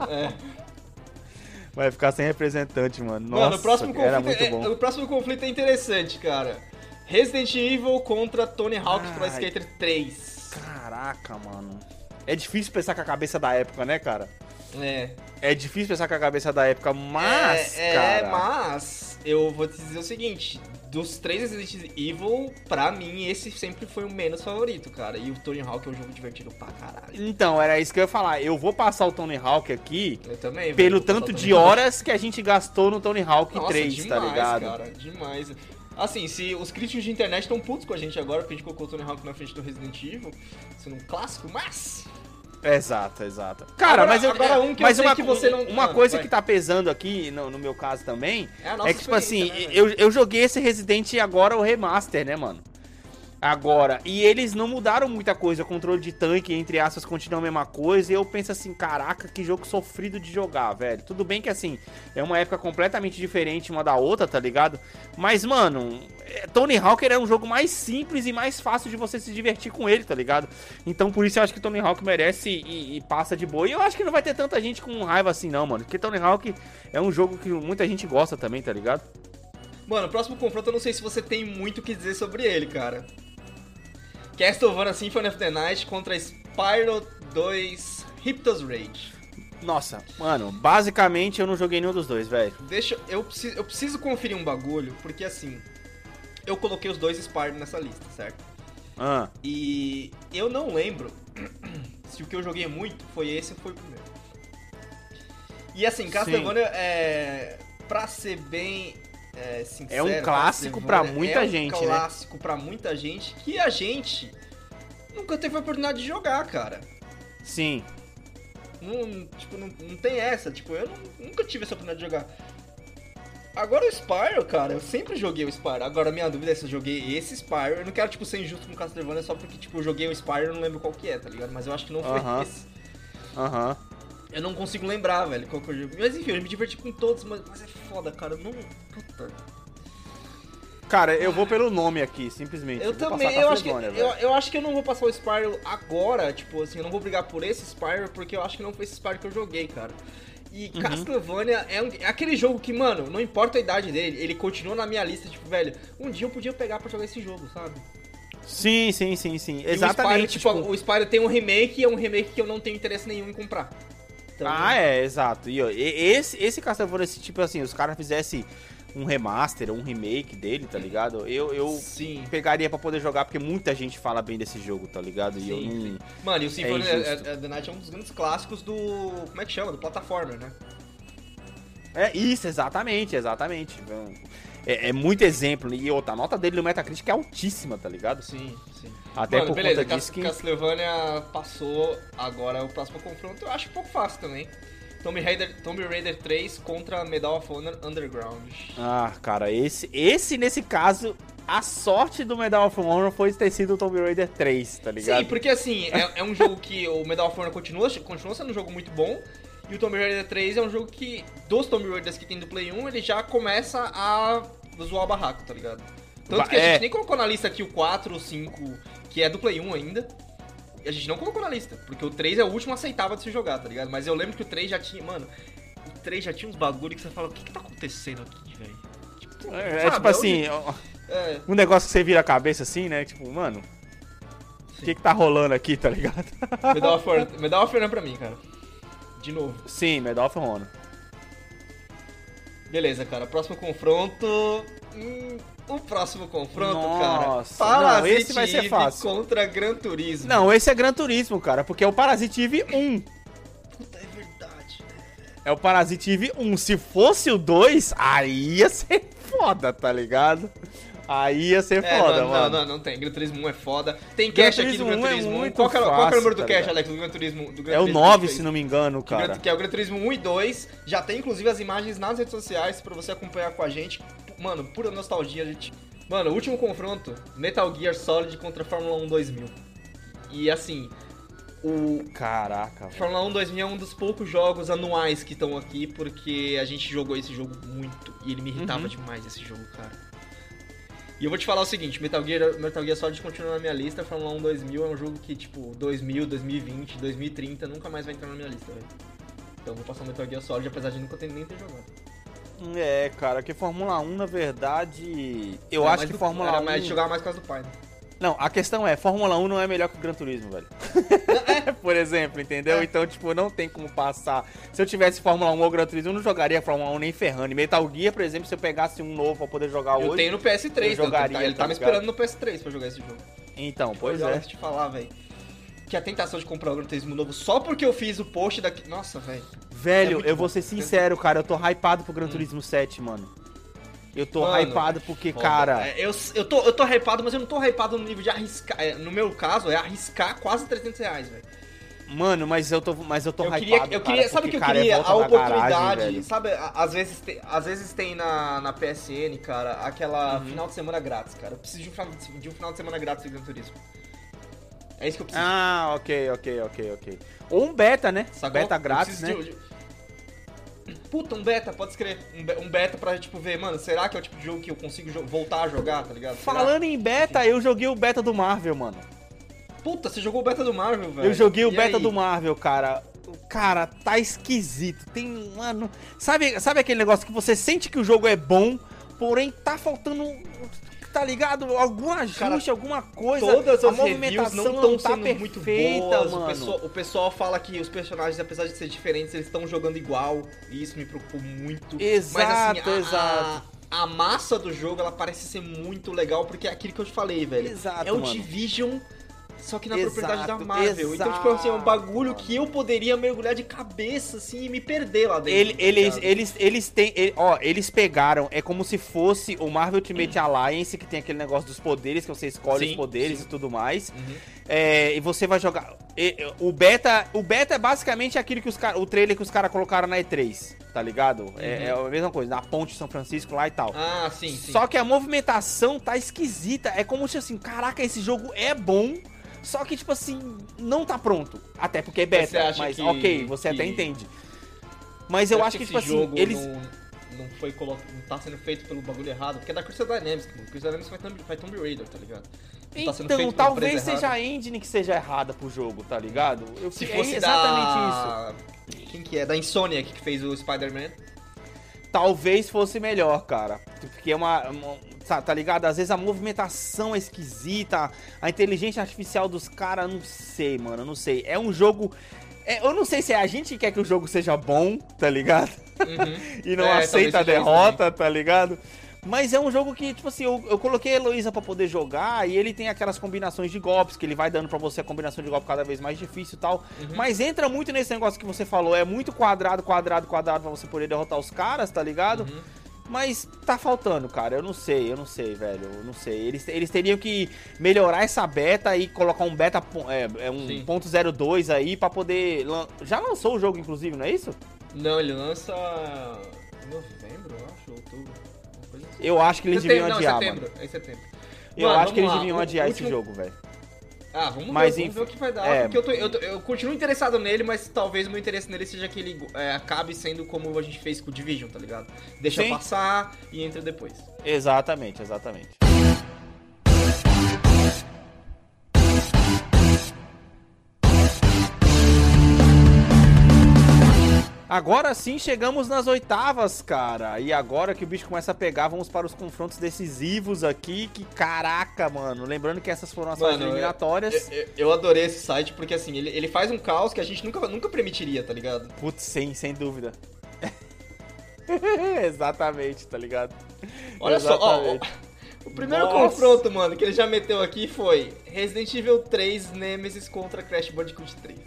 É. Vai ficar sem representante, mano. Nossa, Mano, o próximo, era conflito muito é, bom. o próximo conflito é interessante, cara. Resident Evil contra Tony Hawk Pro Ai. Skater 3. Caraca, mano. É difícil pensar com a cabeça da época, né, cara? É. É difícil pensar com a cabeça da época, mas, é, cara... é, mas eu vou te dizer o seguinte: dos três Resident Evil, pra mim, esse sempre foi o menos favorito, cara. E o Tony Hawk é um jogo divertido pra caralho. Então, era isso que eu ia falar. Eu vou passar o Tony Hawk aqui Eu também. pelo tanto de Hawk. horas que a gente gastou no Tony Hawk Nossa, 3, demais, tá ligado? cara, demais. Assim, se os críticos de internet estão putos com a gente agora, porque a gente colocou o Tony Hawk na frente do Resident Evil, sendo um clássico, mas. Exato, exato. Cara, Agora- mas eu, agora um que mas uma, que você não- uma coisa vai. que tá pesando aqui, no, no meu caso também, É é que, tipo assim, né, eu, eu joguei esse Resident agora, o remaster, né, mano? Agora, e eles não mudaram muita coisa, o controle de tanque, entre aspas, continua a mesma coisa, e eu penso assim, caraca, que jogo sofrido de jogar, velho. Tudo bem que, assim, é uma época completamente diferente uma da outra, tá ligado? Mas, mano, é, Tony Hawk era um jogo mais simples e mais fácil de você se divertir com ele, tá ligado? Então, por isso eu acho que Tony Hawk merece e, e passa de boa. E eu acho que não vai ter tanta gente com raiva assim, não, mano. Porque Tony Hawk é um jogo que muita gente gosta também, tá ligado? Mano, o próximo confronto eu não sei se você tem muito o que dizer sobre ele, cara. Castlevania Symphony of the Night contra Spyro 2 Hypnos Rage. Nossa, mano, basicamente eu não joguei nenhum dos dois, velho. Deixa, eu preciso, eu preciso conferir um bagulho, porque assim, eu coloquei os dois Spyro nessa lista, certo? Ah, E eu não lembro se o que eu joguei muito foi esse ou foi o primeiro. E assim, Castlevania é. Pra ser bem é, sincero. É um clássico pra Castlevania muita é gente, um né? clássico pra muita gente que a gente nunca teve a oportunidade de jogar, cara. sim. Não, tipo, não, não tem essa. Tipo, eu não- nunca tive essa oportunidade de jogar. Agora o Spyro, cara, eu sempre joguei o Spyro. Agora minha dúvida é se eu joguei esse Spyro. Eu não quero, tipo, ser injusto com o Castlevania só porque, tipo, eu joguei o Spyro e não lembro qual que é, tá ligado? Mas eu acho que não foi Aham. esse. Aham. Eu não consigo lembrar, velho, qual que eu joguei. Mas enfim, eu me diverti com todos, mas, mas é foda, cara. Eu não. Puta. Cara, eu vou pelo nome aqui, simplesmente. Eu vou também, eu acho, que, eu, eu acho que eu não vou passar o Spyro agora, tipo assim, eu não vou brigar por esse Spyro, porque eu acho que não foi esse Spyro que eu joguei, cara. E Uhum. Castlevania é, um- é aquele jogo que, mano, não importa a idade dele, ele continua na minha lista, tipo, velho, um dia eu podia pegar pra jogar esse jogo, sabe? Sim, sim, sim, sim. E Exatamente. O Spyro, tipo, tipo, o Spyro tem um remake e é um remake que eu não tenho interesse nenhum em comprar. Ah, é, exato. E, ó, esse, esse Castlevania, esse tipo assim, os caras fizessem um remaster um remake dele, tá ligado? Eu, eu Sim. pegaria pra poder jogar, porque muita gente fala bem desse jogo, tá ligado? E eu Sim, não. sim. Mano, e o Symphony É of injusto. the Night é um dos grandes clássicos do. Como é que chama? Do plataformer, né? É isso, exatamente, exatamente. É, é muito exemplo. E outra, a nota dele no Metacritic é altíssima, tá ligado? Sim, sim. Até Mano, por beleza, conta disso que. Castlevania passou, agora o próximo confronto eu acho um pouco fácil também. Tomb Raider, Tomb Raider 3 contra Medal of Honor Underground. Ah, cara, esse, esse nesse caso, a sorte do Medal of Honor foi ter sido o Tomb Raider 3, tá ligado? Sim, porque assim, é, é um jogo que o Medal of Honor continua, continua sendo um jogo muito bom. E o Tomb Raider 3 é um jogo que, dos Tomb Raiders que tem do Play 1, ele já começa a zoar o barraco, tá ligado? Tanto que a É. gente nem colocou na lista aqui o 4, o 5, que é do Play 1 ainda. E a gente não colocou na lista, porque o 3 é o último aceitável de se jogar, tá ligado? Mas eu lembro que o 3 já tinha, mano, o 3 já tinha uns bagulho que você fala, o que que tá acontecendo aqui, velho? Tipo, É, é tipo assim, ó, É, um negócio que você vira a cabeça assim, né? Tipo, mano, o que que tá rolando aqui, tá ligado? Medal of Honor, Medal of Honor pra mim, cara. De novo. Sim, Medal of Honor. Beleza, cara. Próximo confronto. Hum, o próximo confronto, Nossa, cara. não, Parasite esse vai ser fácil. contra Gran Turismo. Não, esse é Gran Turismo, cara, porque é o Parasite Eve 1. Puta, é verdade, né? É o Parasite Eve 1. Se fosse o 2, aí ia ser foda, tá ligado? Aí ia ser É, foda, não, mano. não, não, não tem. Gran Turismo 1 é foda. Tem cash aqui do Gran 1 é Turismo 1. muito Qual, que era, qual era o número do fácil, tá cash? Alex, do Gran Turismo? Do Gran É o Turismo 9, que se não me engano, Gran- cara. que é o Gran Turismo 1 e 2. Já tem inclusive as imagens nas redes sociais pra você acompanhar com a gente. Mano, pura nostalgia, gente. Mano, o último confronto: Metal Gear Solid contra Fórmula 1 2000. E assim, o Caraca, velho. Fórmula 1 2000 é um dos poucos jogos anuais que estão aqui, porque a gente jogou esse jogo muito e ele me irritava Uhum. demais esse jogo, cara. E eu vou te falar o seguinte, Metal Gear, Metal Gear Solid continua na minha lista, Fórmula 1 2000 é um jogo que, tipo, 2000, 2020, 2030 nunca mais vai entrar na minha lista, velho. Então eu vou passar o Metal Gear Solid, apesar de nunca ter, nem ter jogado. É, cara, que Fórmula 1, na verdade. Eu Era acho que do- Fórmula era 1. mais jogar mais por causa do pai, né? Não, a questão é, Fórmula 1 não é melhor que o Gran Turismo, velho. Por exemplo, entendeu? É. Então, tipo, não tem como passar. Se eu tivesse Fórmula 1 ou Gran Turismo, eu não jogaria Fórmula 1 nem ferrando. E Metal Gear, por exemplo, se eu pegasse um novo pra poder jogar Eu hoje. tenho no PS3, eu tanto, jogaria, tá? ele tá tá me esperando no PS3 pra jogar esse jogo. Então, pois Olha, é. Eu te falar, velho. Que a tentação de comprar o Gran Turismo novo só porque eu fiz o post daqui. Nossa, velho. Velho, É eu vou bom. ser sincero, cara, eu tô hypado pro Gran Turismo 7, mano. Eu tô Mano, hypado porque, Foda. cara. É, eu, eu, tô, eu tô hypado, mas eu não tô hypado no nível de arriscar. é, no meu caso, é arriscar quase 300 reais, velho. Mano, mas eu tô, mas eu tô Eu hypado. queria, eu cara, queria sabe o que eu cara, queria? a oportunidade. garagem, sabe, às vezes, tem, às vezes tem na, na PSN, cara, aquela Uhum. final de semana grátis, cara. Eu preciso de um, final de- um final de semana grátis de Gran Turismo. É isso que eu preciso. Ah, ok, ok, ok, ok. Ou um beta, né? Sacou? Beta grátis, né? de- de- Puta, um beta, pode escrever. Um, be- beta pra, tipo, ver, mano, será que é o tipo de jogo que eu consigo voltar a jogar, tá ligado? Será? Falando em beta, eu joguei o beta do Marvel, mano. Puta, você jogou o beta do Marvel, velho. Eu joguei o E beta aí? do Marvel, cara. Cara, tá esquisito. Tem, mano. Sabe, sabe aquele negócio que você sente que o jogo é bom, porém tá faltando. Tá ligado? Algum ajuste, Cara, alguma coisa. Todas as reviews movimentação não estão tá sendo muito boas. O pessoal, o pessoal fala que os personagens, apesar de serem diferentes, eles estão jogando igual. E isso me preocupou muito. Exato, Mas assim, a, exato. A, a massa do jogo, ela parece ser muito legal, porque é aquilo que eu te falei, velho. Exato, é o mano. Division, só que na Exato, propriedade da Marvel. então, tipo assim, é um exato, bagulho que eu poderia mergulhar de cabeça, assim, e me perder lá dentro. Ele- tá eles, eles, eles têm. ele- ó, eles pegaram. É como se fosse o Marvel Ultimate Alliance, que tem aquele negócio dos poderes, que você escolhe Sim, os poderes sim. e tudo mais. Uhum. É, e você vai jogar. o beta. O beta é basicamente aquilo que os caras. O trailer que os caras colocaram na E3, tá ligado? É, é a mesma coisa, na ponte de São Francisco lá e tal. Uhum. Ah, sim, sim. Só que a movimentação tá esquisita. É como se assim, caraca, esse jogo é bom. Só que, tipo assim, não tá pronto. Até porque é beta, mas que- ok, você que- até entende. Mas eu acho que, esse tipo assim, eles. Não, não foi colo... não tá sendo feito pelo bagulho errado, porque é da Crystal Dynamics, pô. Crystal Dynamics faz Tomb, faz Tomb Raider, tá ligado? Não tá Então, pela talvez seja errada. a engine que seja errada pro jogo, tá ligado? Eu, Se é fosse exatamente isso. da... Quem que é? Da Insomniac que fez o Spider-Man. Talvez fosse melhor, cara. Porque é uma, uma- tá, ligado? Às vezes a movimentação é esquisita, a inteligência artificial dos caras, não sei, mano, não sei. É um jogo. é, eu não sei se é a gente que quer que o jogo seja bom, tá ligado? Uhum. E não É, aceita a derrota, tá ligado? Mas é um jogo que, tipo assim, eu, eu coloquei a Heloísa pra poder jogar e ele tem aquelas combinações de golpes que ele vai dando pra você a combinação de golpe cada vez mais difícil e tal. Uhum. Mas entra muito nesse negócio que você falou, é muito quadrado, quadrado, quadrado pra você poder derrotar os caras, tá ligado? Uhum. Mas tá faltando, cara. Eu não sei, eu não sei, velho. Eu não sei. Eles, eles teriam que melhorar essa beta e colocar um beta, é, é um Sim. ponto .02 aí pra poder. lan- Já lançou o jogo, inclusive, não é isso? Não, ele lança em novembro, eu acho, outubro. Eu acho que eles Setembro, deviam não, adiar, setembro, mano. é em setembro. Eu Mano, acho que eles lá, deviam adiar último- esse jogo, velho. Ah, vamos Mas, ver, vamos ver o que vai dar. é. Porque eu, tô- eu tô- eu continuo interessado nele, mas talvez o meu interesse nele seja que ele é, acabe sendo como a gente fez com o Division, tá ligado? Deixa Sim. passar e entra depois. Exatamente, exatamente. Agora sim chegamos nas oitavas, cara. E agora que o bicho começa a pegar, vamos para os confrontos decisivos aqui. Que caraca, mano. Lembrando que essas foram as fases Mano, eliminatórias. Eu, eu- eu adorei esse site porque assim, ele, ele faz um caos que a gente nunca, nunca permitiria, tá ligado? Putz, sim, sem dúvida. Exatamente, tá ligado? Olha só, ó, ó, Exatamente. o primeiro Nossa. confronto, mano, que ele já meteu aqui foi Resident Evil 3 Nemesis contra Crash Bandicoot 3.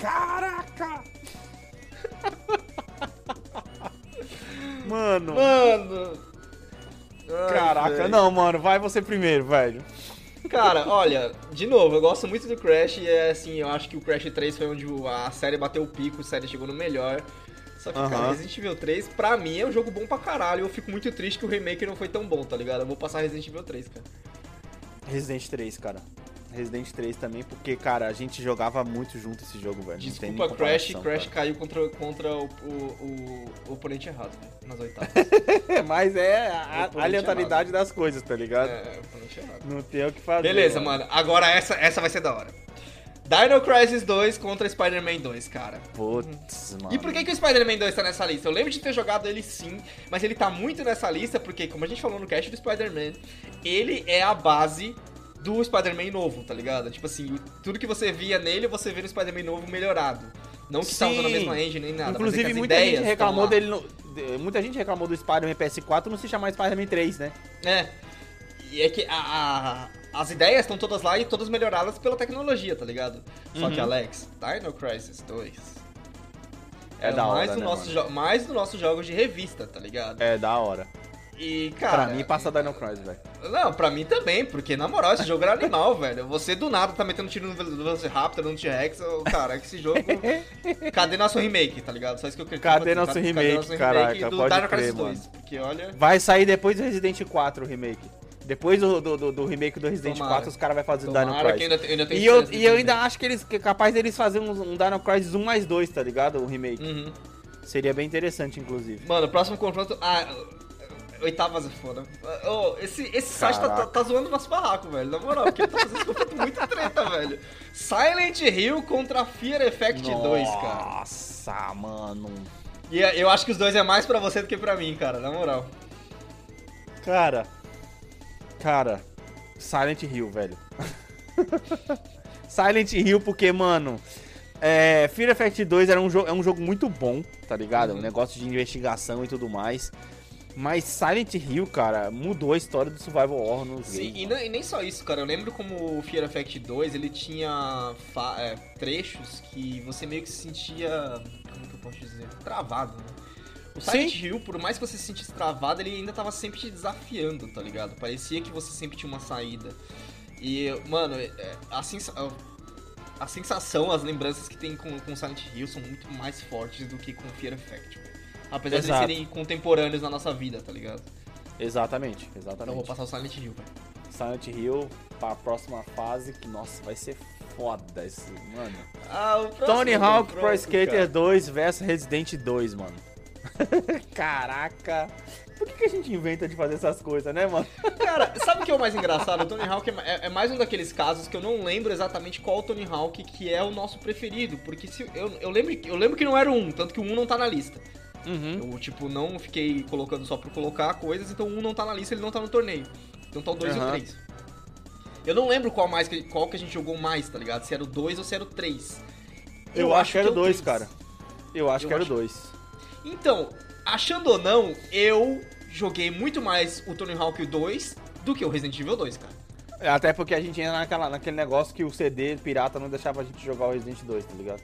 Caraca! Mano, Mano! Ai, caraca, velho. não, mano, vai você primeiro, velho. Cara, olha, de novo, eu gosto muito do Crash e é assim, eu acho que o Crash 3 foi onde a série bateu o pico, a série chegou no melhor. Só que, cara. Resident Evil 3, pra mim, é um jogo bom pra caralho. Eu fico muito triste que o remake não foi tão bom, tá ligado? Eu vou passar Resident Evil 3, cara. Resident 3, cara. Resident 3 também, porque, cara, a gente jogava muito junto esse jogo, velho. Desculpa, Crash, Crash cara. caiu contra, contra o, o, o oponente errado, né? Nas oitavas. Mas é a, a aleatoriedade das coisas, tá ligado? é, o oponente errado. Não tem o que fazer. Beleza, mano. Agora essa, essa vai ser da hora. Dino Crisis 2 contra Spider-Man 2, cara. Putz, mano. E por que, que o Spider-Man 2 tá nessa lista? Eu lembro de ter jogado ele sim, mas ele tá muito nessa lista porque, como a gente falou no cast do Spider-Man, ele é a base do Spider-Man novo, tá ligado? Tipo assim, tudo que você via nele, você vê no Spider-Man novo melhorado. Não que tá Sim. usando a mesma engine nem nada. é Inclusive, as muita ideias gente reclamou dele. No, de- muita gente reclamou do Spider-Man PS4 não se chamar Spider-Man 3, né? É. E é que a- a- as ideias estão todas lá e todas melhoradas pela tecnologia, tá ligado? Só Uhum. que, Alex, Dino Crisis 2. É da mais, hora, do né, nosso mais dos nossos jogos de revista, tá ligado? É da hora. E, cara. pra mim, passa Dino Crisis, velho. Não, pra mim também, porque na moral, esse jogo era animal, velho. Você do nada tá metendo tiro no Vel- no Velociraptor, no T-Rex, cara, que esse jogo. Cadê nosso remake, tá ligado? Só isso que eu queria Cadê nosso cadê remake, nosso caraca, do pode Dino Crisis mano. 2? Porque olha. Vai sair depois do Resident 4 o remake. Depois do, do, do- remake do Resident Tomara. 4, os caras vão fazer o Dino Tomara Crisis. ainda, ainda E eu, e eu ainda remake. acho que eles que é capaz deles fazerem um, um Dino Crisis 1 mais 2, tá ligado? O remake. Uhum. Seria bem interessante, inclusive. Mano, próximo confronto. Ah, oitavas é foda. Ô, esse esse site tá, tá, tá zoando nosso barraco, velho. Na moral, porque ele tá fazendo confronto muito treta, velho. Silent Hill contra Fear Effect 2, cara. Nossa, mano. E é, eu acho que os dois é mais pra você do que pra mim, cara, na moral. Cara. Cara. Silent Hill, velho. Silent Hill, porque, mano. É, Fear Effect 2 era um jogo, é um jogo muito bom, tá ligado? Uhum. Um negócio de investigação e tudo mais. Mas Silent Hill, cara, mudou a história do Survival Horror nos Sim, games, e, e nem só isso, cara. Eu lembro como o Fear Effect 2, ele tinha é, trechos que você meio que se sentia. Como que eu posso dizer? Travado, né? O Silent Sim. Hill, por mais que você se sentisse travado, ele ainda tava sempre te desafiando, tá ligado? Parecia que você sempre tinha uma saída. E, mano, é- é, a, sensa- a sensação, as lembranças que tem com, com Silent Hill são muito mais fortes do que com Fear Effect. Apesar de Exato. eles serem contemporâneos na nossa vida, tá ligado? Exatamente, Então eu exatamente. vou passar o Silent Hill, velho. Silent Hill pra próxima fase, que nossa, vai ser foda esse, mano. Ah, o próximo Tony Hawk Pro Skater cara. 2 versus Resident 2, mano. Caraca. Por que, que a gente inventa de fazer essas coisas, né, mano? Cara, sabe o que é o mais engraçado? O Tony Hawk é, é- é mais um daqueles casos que eu não lembro exatamente qual Tony Hawk que é o nosso preferido. Porque se, eu, eu, lembro, eu lembro que não era o 1, tanto que o 1 não tá na lista. Uhum. Eu, tipo, não fiquei colocando só por colocar coisas, então o 1 não tá na lista, ele não tá no torneio. Então tá o 2 e o Aham. 3. Eu não lembro qual, mais, que- qual que a gente jogou mais, tá ligado? Se era o 2 ou se era o 3. Eu, acho que era o é 2, três. cara. Eu acho Eu que era o acho- 2. Então, achando ou não, eu joguei muito mais o Tony Hawk 2 do que o Resident Evil 2, cara. Até porque a gente ia naquela, naquele negócio que o CD pirata não deixava a gente jogar o Resident 2, tá ligado?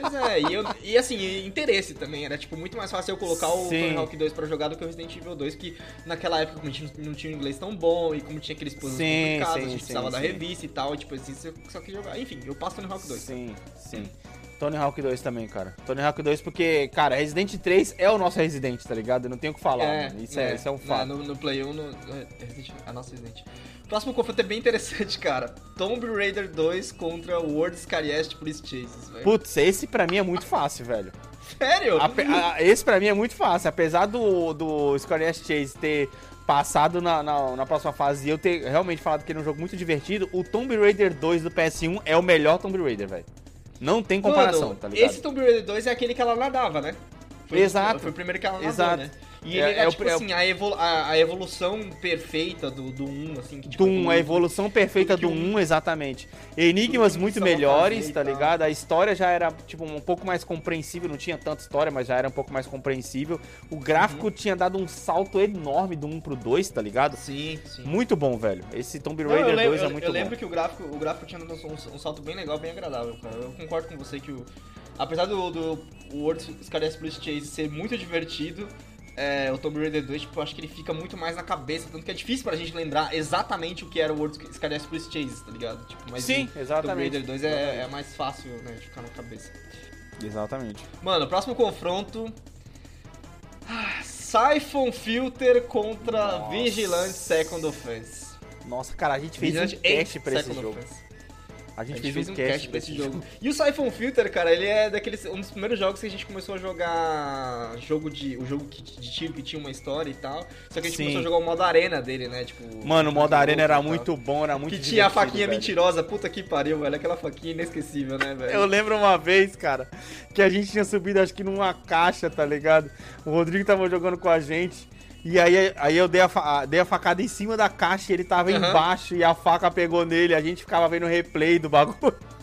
Pois é, e, eu- e assim, interesse também. Era tipo muito mais fácil eu colocar o. Tony Hawk 2 pra jogar do que o Resident Evil 2, que naquela época, como a gente não tinha um inglês tão bom e como tinha aqueles puzzles complicados, sim, a gente sim, precisava da sim. revista e tal, e tipo assim, você só queria jogar. Enfim, eu passo Tony Hawk 2. Sim, sim. Tony Hawk 2 também, cara. Tony Hawk 2 porque, cara, Resident 3 é o nosso Resident, tá ligado? Eu não tenho o que falar, É, mano. Isso é, é, isso é um né, fato. No, no Play 1, no, é, a nossa Resident. Próximo confronto é bem interessante, cara. Tomb Raider 2 contra World Scariest Police Chases, velho. Putz, esse pra mim é muito fácil, velho. Sério? Ape- a- esse pra mim é muito fácil. Apesar do, do Scariest Chase ter passado na, na, na próxima fase e eu ter realmente falado que ele é um jogo muito divertido, o Tomb Raider 2 do PS1 é o melhor Tomb Raider, velho. Não tem comparação, Mano, tá ligado? Esse Tomb Raider 2 é aquele que ela nadava, né? Foi, Exato. Foi o primeiro que ela nadou, Exato. né? E É- ele era, é tipo é o- assim, a, evolu- a- a evolução perfeita do, do 1, assim, que tipo... do 1, a evolui- evolução perfeita do que o 1, exatamente. Enigmas muito melhores, tá ligado? A história já era, tipo, um pouco mais compreensível, não tinha tanta história, mas já era um pouco mais compreensível. O gráfico Uhum. tinha dado um salto enorme do 1 pro 2, tá ligado? Sim, sim. Muito bom, velho. Esse Tomb Não, Raider eu lembro, 2 é eu- muito eu bom. lembro que o gráfico, o gráfico tinha dado um, um salto bem legal, bem agradável, cara. Eu concordo com você que o. Apesar do, do o World Scariest Police Chase ser muito divertido, é, o Tomb Raider 2, tipo, eu acho que ele fica muito mais na cabeça, tanto que é difícil pra gente lembrar exatamente o que era o World Scariest Police Chase, tá ligado? Tipo, mas Sim, o Tomb exatamente. Raider 2 é, é mais fácil, né, de ficar na cabeça. Exatamente. Mano, próximo confronto. Ah, Siphon Filter contra Nossa. Vigilante Second Offense. Nossa, cara, a gente fez Vigilante um cast 8 pra esse jogo. Offense. A gente, A gente fez, um cast pra esse jogo. E o Siphon Filter, cara, ele é daqueles um dos primeiros jogos que a gente começou a jogar jogo de o jogo que- de tiro que tinha uma história e tal. Só que a gente Sim. começou a jogar o modo arena dele, né? Tipo, Mano, o modo jogo arena era muito bom, era muito que tinha a faquinha velho. mentirosa, puta que pariu, velho. Aquela faquinha inesquecível, né, velho? Eu lembro uma vez, cara, que a gente tinha subido, acho que numa caixa, tá ligado? O Rodrigo tava jogando com a gente. E aí, aí eu dei a, dei a facada em cima da caixa e ele tava Aham. embaixo e a faca pegou nele. A gente ficava vendo o replay do bagulho.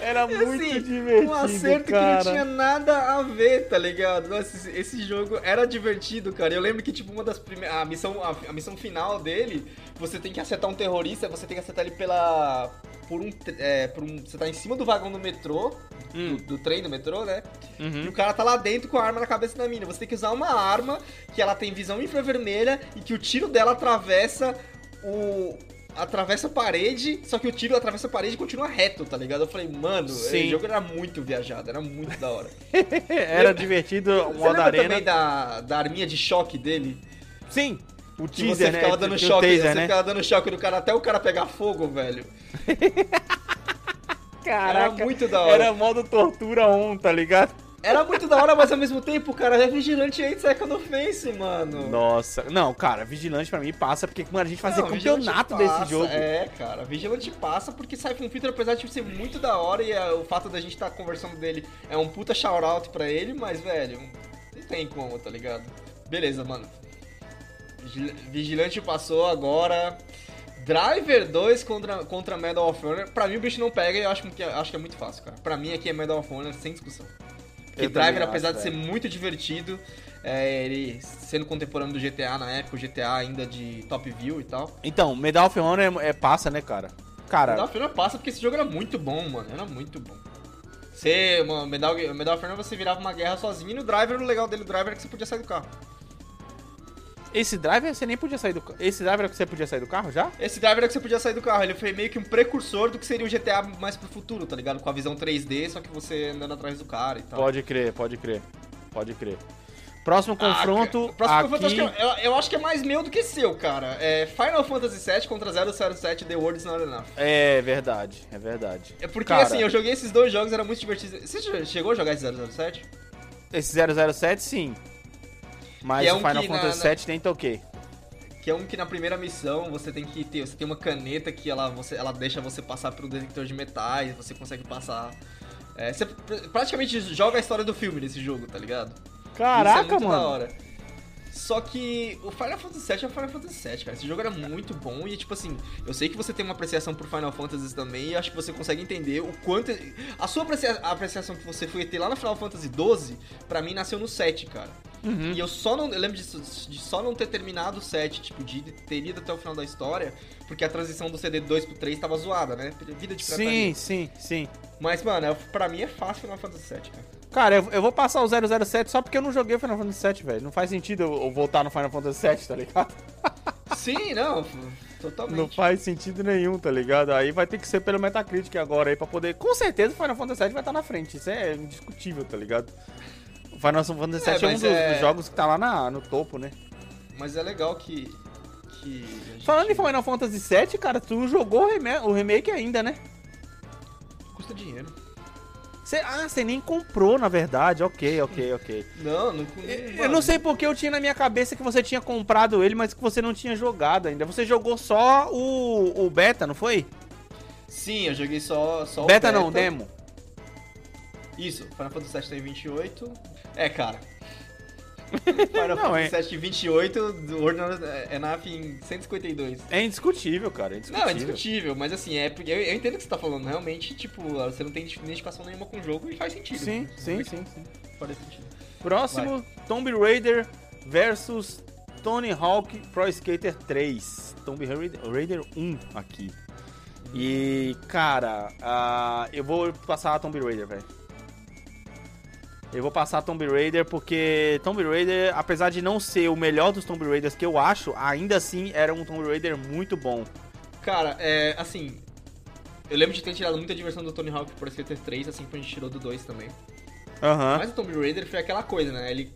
Era E, muito assim, divertido, Um acerto cara. que não tinha nada a ver, tá ligado? Nossa, esse, esse jogo era divertido, cara. Eu lembro que, tipo, uma das primeiras. A missão, a, a missão final dele, você tem que acertar um terrorista, você tem que acertar ele pela. Por um, é, por um. Você tá em cima do vagão do metrô, Hum. do, do trem do metrô, né? E Uhum. o cara tá lá dentro com a arma na cabeça da mina. Você tem que usar uma arma que ela tem visão infravermelha e que o tiro dela atravessa o. Atravessa a parede, só que o tiro atravessa a parede e continua reto, tá ligado? Eu falei, mano, Sim. esse jogo era muito viajado, era muito da hora. Era divertido o modo lembra arena. também da, da arminha de choque dele? Sim, o Que teaser, você né? ficava dando Tinha o choque, taser, você né? ficava dando choque no cara até o cara pegar fogo, velho. Caraca, Era muito da hora. Era modo tortura on, tá ligado? Era muito da hora, mas ao mesmo tempo, cara, é vigilante aí de second offense, mano. Nossa, não, cara, Vigilante pra mim passa porque, mano, a gente fazia Não, campeonato Vigilante desse passa, jogo. É, cara, Vigilante passa porque Siphon Filter, apesar de ser muito da hora e é, o fato da gente estar conversando dele é um puta shout-out pra ele, mas, velho, não tem como, tá ligado? Beleza, mano. Vigil- Vigilante passou agora. Driver 2 contra, contra Medal of Honor. Pra mim o bicho não pega e eu acho que, acho que é muito fácil, cara. Pra mim aqui é Medal of Honor sem discussão. Porque Eu Driver, também apesar acho, de ser muito divertido, é, ele sendo contemporâneo do GTA na época, o GTA ainda de top view e tal. Então, Medal of Honor é, é passa, né, cara? Cara, Medal of Honor passa porque esse jogo era muito bom, mano. Era muito bom. Você, mano, Medal, Medal of Honor você virava uma guerra sozinho e no Driver, o legal dele, o Driver, é que você podia sair do carro. Esse driver você nem podia sair do carro. Esse driver é que você podia sair do carro já? Esse Driver é que você podia sair do carro. Ele foi meio que um precursor do que seria o GTA mais pro futuro, tá ligado? Com a visão 3D, só que você andando atrás do cara e tal. Pode crer, pode crer. Pode crer. Próximo confronto. Ah, próximo aqui... confronto acho que é- eu, eu acho que é mais meu do que seu, cara. É Final Fantasy VII contra 007 The World is Not Enough. É verdade, é verdade. É porque, Cara, assim, eu joguei esses dois jogos, era muito divertido. Você chegou a jogar esse 007? Esse 007, sim. Mas é o um Final que na- Fantasy na- VII nem toquei. Que é um que na primeira missão você tem que ter, você tem uma caneta que ela, você, ela deixa você passar pelo detector de metais, você consegue passar. É, você pr- praticamente joga a história do filme nesse jogo, tá ligado? Isso é Caraca, muito da mano. Só que o Final Fantasy VII é o Final Fantasy VII, cara. Esse jogo era muito bom e, tipo assim, eu sei que você tem uma apreciação por Final Fantasy também e acho que você consegue entender o quanto. A sua apreciação que você foi ter lá no Final Fantasy XII, pra mim, nasceu no 7, cara. Uhum. E eu só não. Eu lembro disso, de só não ter terminado o 7, tipo, de ter ido até o final da história, porque a transição do CD 2 pro 3 tava zoada, né? Vida de pirataria. Sim, sim, sim. Mas, mano, é- pra mim é fácil Final Fantasy VII, cara. Cara, eu, eu vou passar o 007 só porque eu não joguei o Final Fantasy VII, velho. Não faz sentido eu, eu voltar no Final Fantasy VII, tá ligado? Sim, não, totalmente. Não faz sentido nenhum, tá ligado? Aí vai ter que ser pelo Metacritic agora aí pra poder. Com certeza o Final Fantasy VII vai estar na frente. Isso é indiscutível, tá ligado? O Final Fantasy VII é, é um dos, é... dos, jogos que tá lá na, no topo, né? Mas é legal que. que gente... Falando em Final Fantasy VII, cara, tu jogou o remake ainda, né? Custa dinheiro. Cê, ah, você nem comprou, na verdade. Ok, ok, ok. Não, não Eu, eu não sei porque eu tinha na minha cabeça que você tinha comprado ele, mas que você não tinha jogado ainda. Você jogou só o, o beta, não foi? Sim, eu joguei só, só beta o beta. não, demo. Isso, Final Fantasy VII tem 28. É, cara, Final não, é... 28, Ordinal Enough em 152. É indiscutível, cara. É indiscutível. Não, é indiscutível, mas assim, é, eu, eu entendo o que você tá falando. Realmente, tipo, você não tem identificação nenhuma com o jogo e faz sentido. Sim, né? sim, sim, sim. Faz sentido. Próximo, Vai. Tomb Raider versus Tony Hawk Pro Skater 3. Tomb Raider 1 aqui. E, cara, uh, eu vou passar a Tomb Raider, velho. Eu vou passar Tomb Raider porque Tomb Raider, apesar de não ser o melhor dos Tomb Raiders que eu acho, ainda assim era um Tomb Raider muito bom. Cara, é assim. Eu lembro de ter tirado muita diversão do Tony Hawk por Skater 3, assim como a gente tirou do 2 também. Uhum. Mas o Tomb Raider foi aquela coisa, né? Ele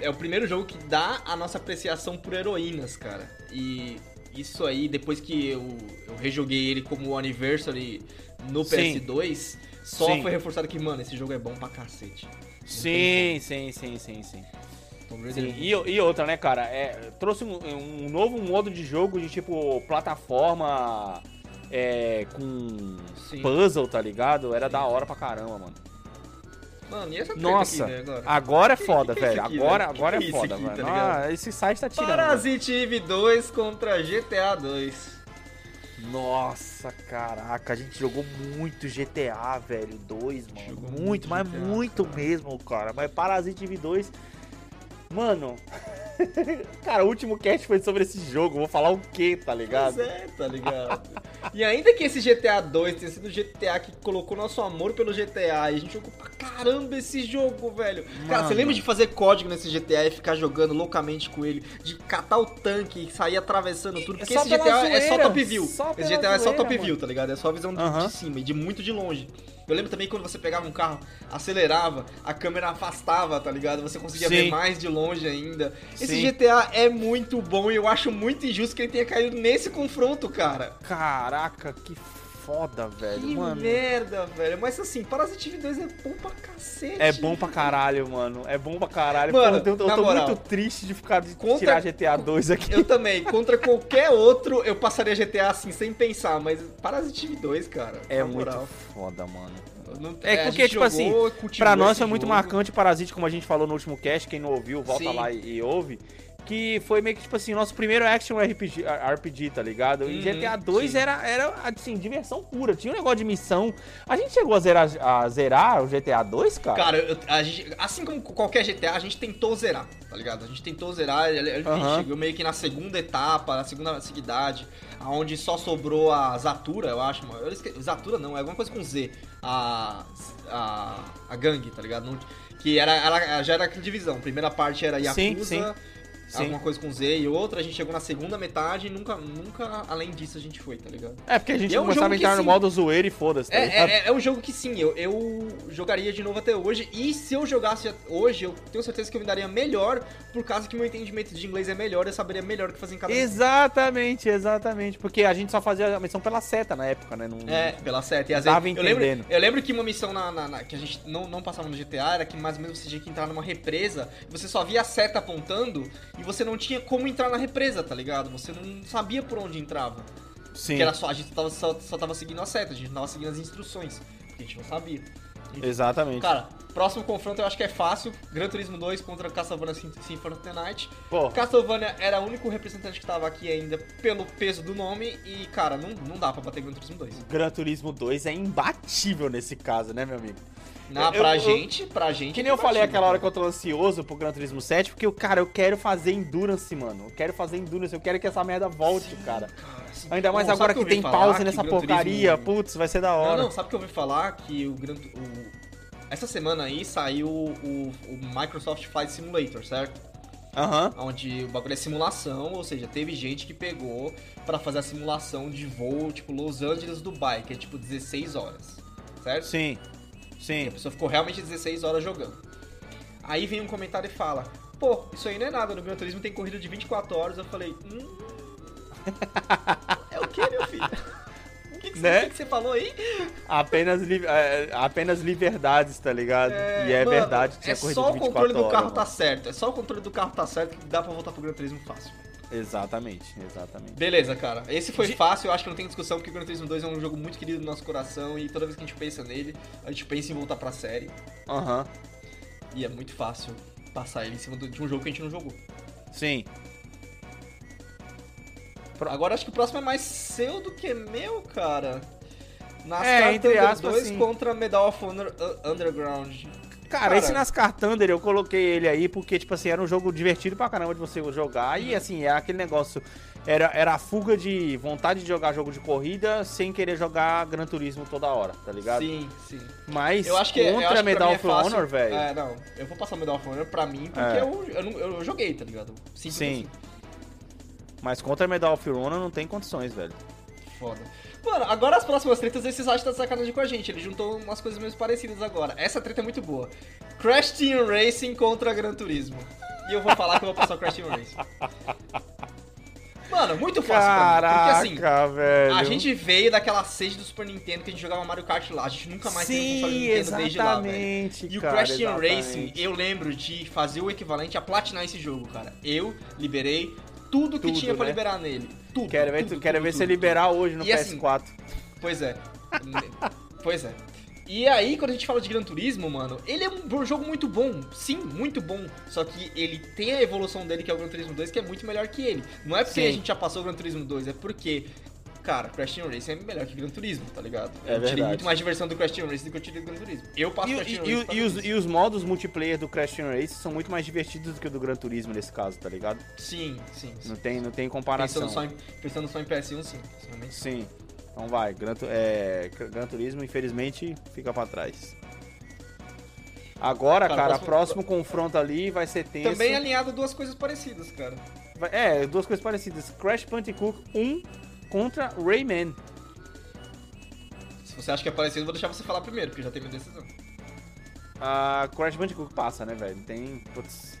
é o primeiro jogo que dá a nossa apreciação por heroínas, cara. E isso aí, depois que eu, eu rejoguei ele como Anniversary no Sim. PS2, só sim. foi reforçado que, mano, esse jogo é bom pra cacete. sim, sim, sim, sim, sim. Sim, e, e, outra, né, cara? É, trouxe um, um, novo modo de jogo de tipo plataforma é, com Sim. puzzle, tá ligado? Era Sim. da hora pra caramba, mano. Mano, e essa Nossa, aqui, né, agora? agora é foda, que que é velho. Aqui, agora, agora é, é foda, aqui, velho. Tá ah, esse site tá tirando. Parasite Eve 2 contra GTA 2. Nossa, caraca, a gente jogou muito GTA, velho, 2, mano. Jogou muito, muito mas GTA, muito cara. mesmo, cara. Mas Parasite Eve 2, mano. cara, o último cast foi sobre esse jogo. Vou falar o quê, tá ligado? Pois é, tá ligado? e ainda que esse GTA 2 tenha sido o GTA que colocou nosso amor pelo GTA e a gente jogou pra caramba esse jogo, velho. Mano. Cara, você lembra de fazer código nesse GTA e ficar jogando loucamente com ele? De catar o tanque e sair atravessando tudo? Porque é esse GTA zoeira, é só top view. Só esse GTA zoeira, é só top mano. view, tá ligado? É só a visão de, de cima e de muito de longe. Eu lembro também quando você pegava um carro, acelerava, a câmera afastava, tá ligado? Você conseguia Sim. ver mais de longe ainda. Sim. Esse GTA é muito bom e eu acho muito injusto que ele tenha caído nesse confronto, cara. Caraca, que foda, velho. Que mano. merda, velho. Mas assim, Parasite 2 é bom pra cacete. É bom pra caralho, mano. É bom pra caralho. Mano, Pô, eu, eu tô moral, muito triste de ficar de contra... tirar GTA 2 aqui. Eu também. Contra qualquer outro, eu passaria GTA assim sem pensar. Mas Parasite 2, cara. É muito foda, mano. Não, é, é porque, tipo assim, pra nós foi muito marcante Parasite, como a gente falou no último cast. Quem não ouviu, volta Sim. lá e, e ouve que foi meio que, tipo assim, nosso primeiro action RPG, RPG tá ligado? Uhum, e GTA 2 era, era, assim, diversão pura. Tinha um negócio de missão. A gente chegou a zerar, a zerar o GTA 2, cara? Cara, eu, gente, assim como qualquer GTA, a gente tentou zerar, tá ligado? A gente tentou zerar, gente uhum. chegou meio que na segunda etapa, na segunda seguidade, onde só sobrou a Zatura, eu acho. Eu esque... Zatura não, é alguma coisa com Z. A, a, a gangue, tá ligado? que era, ela já era aquela divisão. primeira parte era Yakuza, sim, sim. Sim. alguma coisa com Z e outra, a gente chegou na segunda metade e nunca, nunca além disso a gente foi, tá ligado? É, porque a gente é um começava a entrar no modo zoeiro e foda-se. Tá é, é, é, um jogo que sim, eu, eu jogaria de novo até hoje. E se eu jogasse hoje, eu tenho certeza que eu me daria melhor, por causa que meu entendimento de inglês é melhor, eu saberia melhor o que fazer em cada Exatamente, exatamente. Porque a gente só fazia a missão pela seta na época, né? Não, é, pela seta. E às vezes, eu lembro, eu lembro que uma missão na, na, na, que a gente não, não passava no GTA era que mais ou menos você tinha que entrar numa represa, você só via a seta apontando e você não tinha como entrar na represa, tá ligado? Você não sabia por onde entrava. Sim. Porque era só, a gente tava, só, só tava seguindo a seta, a gente não tava seguindo as instruções. Porque a gente não sabia. Exatamente. Cara, próximo confronto eu acho que é fácil. Gran Turismo 2 contra Castlevania Symphony of the Night. Pô. Castlevania era o único representante que tava aqui ainda pelo peso do nome. E, cara, não, não dá pra bater Gran Turismo 2. Gran Turismo 2 é imbatível nesse caso, né, meu amigo? Na, pra eu, gente, pra gente. Que nem eu falei aquela hora que eu tô ansioso pro Gran Turismo 7, porque, cara, eu quero fazer Endurance, mano. Eu quero fazer Endurance, eu quero que essa merda volte, sim, cara. cara sim. Ainda mais Bom, agora que, que tem pause nessa porcaria. Turismo... Putz, vai ser da hora. Não, não, sabe que eu ouvi falar que o Gran. O... Essa semana aí saiu o, o Microsoft Flight Simulator, certo? Aham. Onde o bagulho é simulação, ou seja, teve gente que pegou pra fazer a simulação de voo, tipo, Los Angeles, Dubai, que é tipo 16 horas, certo? Sim. Sim. a pessoa ficou realmente 16 horas jogando. Aí vem um comentário e fala: Pô, isso aí não é nada, no Gran Turismo tem corrida de 24 horas. Eu falei: Hum. É o que, meu filho? O que, que, Né? você, o que que você falou aí? Apenas, li- é, apenas liberdades, tá ligado? e é mano, verdade tinha É corrida só de o 24 controle do horas, carro mano. tá certo. É só o controle do carro tá certo que dá pra voltar pro Gran Turismo fácil. Exatamente, exatamente. Beleza, cara. Esse foi De- fácil, eu acho que não tem discussão, porque o Gran Turismo 2 é um jogo muito querido no nosso coração e toda vez que a gente pensa nele, a gente pensa em voltar pra série. Aham. E é muito fácil passar ele em cima de um jogo que a gente não jogou. Sim. Agora acho que o próximo é mais seu do que meu, cara. NASCAR É, entre Thunder aspas, 2 sim. contra Medal of Honor uh, Underground. Cara, Cara. esse NASCAR Thunder eu coloquei ele aí porque, tipo assim, era um jogo divertido pra caramba de você jogar. E assim, é aquele negócio. Era, era a fuga de vontade de jogar jogo de corrida sem querer jogar Gran Turismo toda hora, tá ligado? Sim, sim. Mas Eu acho que, eu contra acho Medal é of fácil. Honor, velho. É, não. Eu vou passar Medal of Honor pra mim porque É. eu, eu, não- eu joguei, tá ligado? Simples Sim. assim. Mas contra Medal of Honor não tem condições, velho. Foda. Mano, agora as próximas tretas, esses acham que tá de sacanagem com a gente. Ele juntou umas coisas meio parecidas agora. Essa treta é muito boa. Crash Team Racing contra Gran Turismo. E eu vou falar que eu vou passar o Crash Team Racing. Mano, muito fácil pra mim. Porque assim, Caraca, velho. a gente veio daquela sede do Super Nintendo que a gente jogava Mario Kart lá. A gente nunca mais teve um console Sim, Nintendo desde lá, velho. E o cara, Crash Team. Racing, eu lembro de fazer o equivalente a platinar esse jogo, cara. Eu liberei tudo que Tudo, tinha pra né? liberar nele. Tudo. Quero ver, tudo, quero tudo, ver tudo, você tudo. liberar hoje no E assim, PS4. Pois é. pois é. E aí, quando a gente fala de Gran Turismo, mano, ele é um jogo muito bom. Sim, muito bom. Só que ele tem a evolução dele, que é o Gran Turismo 2, que é muito melhor que ele. Não é porque Sim. a gente já passou o Gran Turismo 2, é porque, cara, Crash Team Racing é melhor que Gran Turismo, tá ligado? É eu tirei verdade. muito mais diversão do Crash Team Racing do que eu tirei do Gran Turismo. Eu passo E, Crash Team e- Racing e os, e os modos multiplayer do Crash Team Race são muito mais divertidos do que o do Gran Turismo nesse caso, tá ligado? Sim, sim. sim. Não tem, não tem comparação. Pensando só, em, pensando só em PS1, sim. Sim. Então vai, Gran, é, Gran Turismo infelizmente fica pra trás. Agora, Cara, cara, próximo- próximo confronto ali vai ser tenso. Também alinhado duas coisas parecidas, cara. É, duas coisas parecidas. Crash Bandicoot 1 contra Rayman. Se você acha que é parecido, vou deixar você falar primeiro, porque já tem minha decisão. Ah, Crash Bandicoot passa, né, velho? Tem. Putz.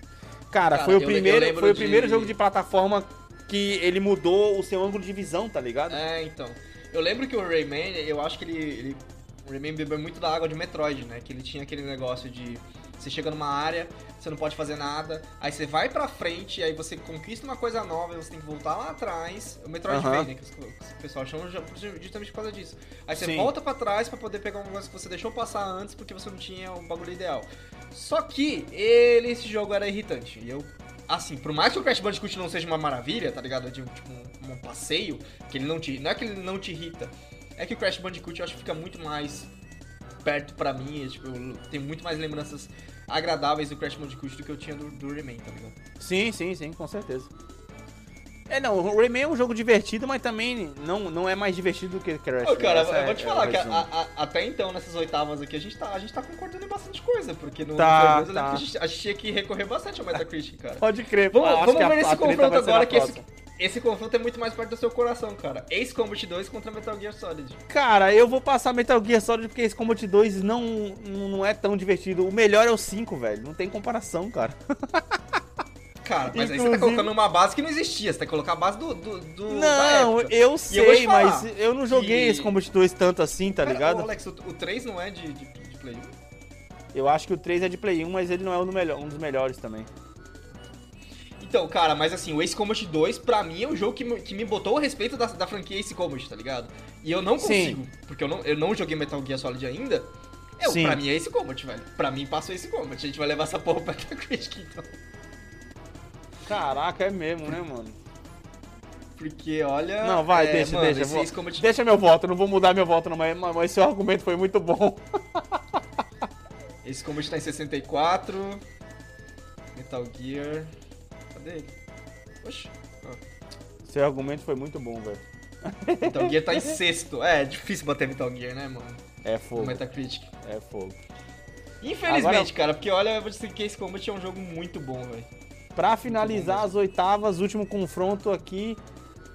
Cara, Cara, foi o primeiro, foi o primeiro jogo de plataforma que ele mudou o seu ângulo de visão, tá ligado? É, então. Eu lembro que o Rayman, eu acho que ele, ele- O Rayman bebeu muito da água de Metroid, né? Que ele tinha aquele negócio de. Você chega numa área, você não pode fazer nada, aí você vai pra frente, aí você conquista uma coisa nova, você tem que voltar lá atrás. O Metroidvania, Aham. né? Que os- o pessoal chama justamente por causa disso. Aí você Sim. volta pra trás pra poder pegar um negócio que você deixou passar antes porque você não tinha o bagulho ideal. Só que ele, esse jogo era irritante. E eu assim, por mais que o Crash Bandicoot não seja uma maravilha, tá ligado? De um, tipo, um, um passeio, que ele não te. Não é que ele não te irrita. É que o Crash Bandicoot eu acho que fica muito mais perto pra mim. é, tipo, eu tenho muito mais lembranças agradáveis do Crash Bandicoot do que eu tinha do, do Rayman, tá ligado? Sim, sim, sim, com certeza. É, não, o Rayman é um jogo divertido, mas também não, não é mais divertido do que Crash. Ô, cara, Essa eu é- vou te é o falar que a- a- até então, nessas oitavas aqui, a gente tá, a gente tá concordando em bastante coisa, porque no Tá, no Play 2 eu lembro tá. a gente, tinha que recorrer bastante ao Metacritic, cara. Pode crer, Vamos, acho vamos ver nesse treta confronto agora, que esse. Esse confronto é muito mais perto do seu coração, cara. Ace Combat 2 contra Metal Gear Solid. Cara, eu vou passar Metal Gear Solid porque esse Combat 2 não, não é tão divertido. O melhor é o 5, velho. Não tem comparação, cara. Cara, mas aí você tá Inclusive- colocando uma base que não existia. Você tem que colocar a base do, do, do- Não, eu sei, falar mas eu não joguei que- esse Combat 2 tanto assim, tá Pera, ligado? Alex, o, o 3 não é de, de, de Play 1? Eu acho que o 3 é de Play 1, mas ele não é um, melhor- um dos melhores também. Então, cara, mas assim, o Ace Combat 2, pra mim, é o jogo que, me- que me botou a respeito da, da franquia Ace Combat, tá ligado? E eu não Sim. consigo, porque eu não, eu não joguei Metal Gear Solid ainda. Eu, Sim. pra mim é Ace Combat, velho. Pra mim passa o Ace Combat. A gente vai levar essa porra pra Metacritic, então. Caraca, é mesmo, né, mano? Porque, olha... Não, vai, é, deixa, mano, deixa. Vou- Ace Combat... Deixa meu voto, não vou mudar meu voto, não, mas, mas seu argumento foi muito bom. Esse Combat tá em 64. Metal Gear... Cadê ele? Oxi. Ah. Seu argumento foi muito bom, velho. Metal Gear tá em sexto. É, é difícil bater Metal Gear, né, mano? É No fogo, Metacritic. é fogo. Infelizmente, Agora- cara, porque olha, eu vou dizer que esse Combat é um jogo muito bom, velho. Pra finalizar as oitavas, último confronto aqui.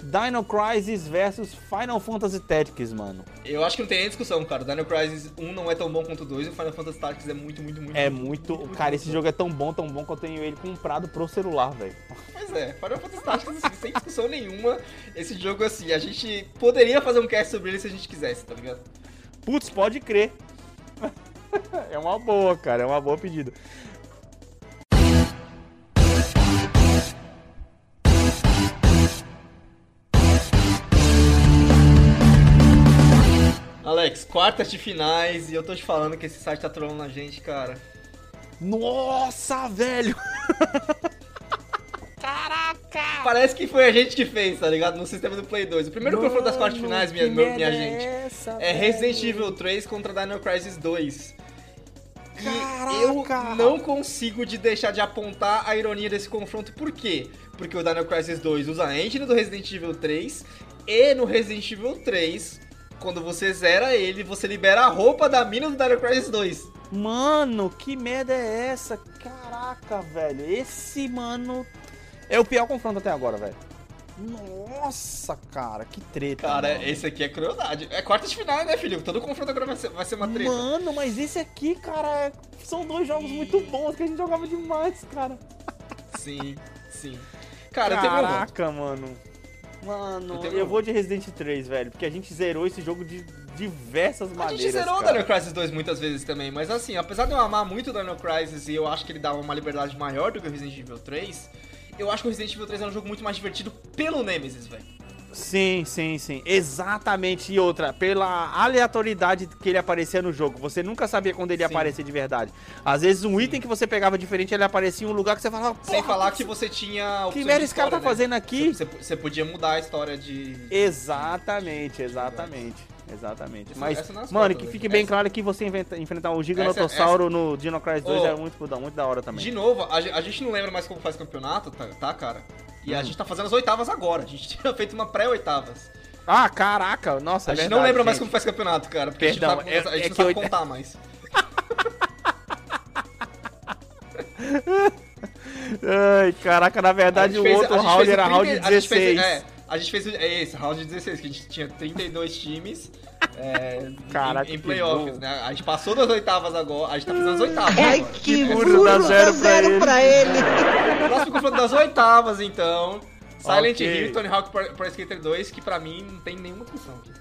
Dino Crisis versus Final Fantasy Tactics, mano. Eu acho que não tem nem discussão, cara. Dino Crisis 1 não é tão bom quanto o 2 e o Final Fantasy Tactics é muito, muito, muito É muito. Cara, esse jogo é tão bom, tão bom que eu tenho ele comprado pro celular, velho. Pois é, Final Fantasy Tactics, assim, sem discussão nenhuma. Esse jogo, assim, a gente poderia fazer um cast sobre ele se a gente quisesse, tá ligado? Putz, pode crer. é uma boa, cara, é uma boa pedida. Alex, quartas de finais e eu tô te falando que esse site tá trolando a gente, cara. Nossa, velho! Caraca! Parece que foi a gente que fez, tá ligado? No sistema do Play 2. O primeiro Mano, confronto das quartas de finais, minha, minha é gente, essa, é Resident velho? Evil 3 contra Dino Crisis 2. E Caraca! eu não consigo de deixar de apontar a ironia desse confronto. Por quê? Porque o Dino Crisis 2 usa a engine do Resident Evil 3 e no Resident Evil 3, quando você zera ele, você libera a roupa da mina do Dino Crisis 2. Mano, que merda é essa? Caraca, velho. Esse, mano. É o pior confronto até agora, velho. Nossa, cara, que treta. Cara, mano. esse aqui é crueldade. É quarta de final, né, filho? Todo confronto agora vai ser, vai ser uma treta. Mano, mas esse aqui, cara, é- são dois jogos muito bons que a gente jogava demais, cara. Sim, sim. Cara, eu tenho meu voto. Caraca, mano. Mano, Eu vou de Resident 3, velho, porque a gente zerou esse jogo de diversas A maneiras. gente zerou o. Dino Crisis 2 muitas vezes também, mas assim, apesar de eu amar muito o Dino Crisis e eu acho que ele dava uma liberdade maior do que o Resident Evil 3, eu acho que o Resident Evil 3 é um jogo muito mais divertido pelo Nemesis, velho. Sim, sim, sim. Exatamente. E outra, pela aleatoriedade que ele aparecia no jogo. Você nunca sabia quando ele ia Sim. aparecer de verdade. Às vezes um item que você pegava diferente, ele aparecia em um lugar que você falava. Sem "Porra, falar que você tinha. Que merda esse cara tá né? fazendo aqui? Você, você podia mudar a história de. Exatamente, exatamente. Exatamente. Essa- Mas, essa não é mano, fotos, que né? fique bem Essa- claro que você inventa- enfrentar o Essa- Giganotossauro no Dino Crisis 2 Ô. é muito, muito da hora também. De novo, a, a gente não lembra mais como faz campeonato, tá, tá, cara? E a Hum. gente tá fazendo as oitavas agora. A gente tinha feito uma pré-oitavas. Ah, caraca, nossa, A é gente verdade, não lembra mais gente. como faz campeonato, cara. Porque Perdão, a gente não sabe, é- a gente é não que sabe eu- contar mais. Ai, caraca, na A verdade o fez- a outro round era round primeiro- a gente 16. fez- é, a gente fez é esse, round 16, que a gente tinha 32 times é, Caraca, em, em playoffs, né? A gente passou das oitavas agora, a gente tá fazendo as oitavas Ai, agora. que burro, dá dá zero zero, pra pra, ele. ele. Próximo confronto das oitavas, então. Silent Ok. Hill e Tony Hawk Pro, Skater 2, que pra mim não tem nenhuma discussão aqui.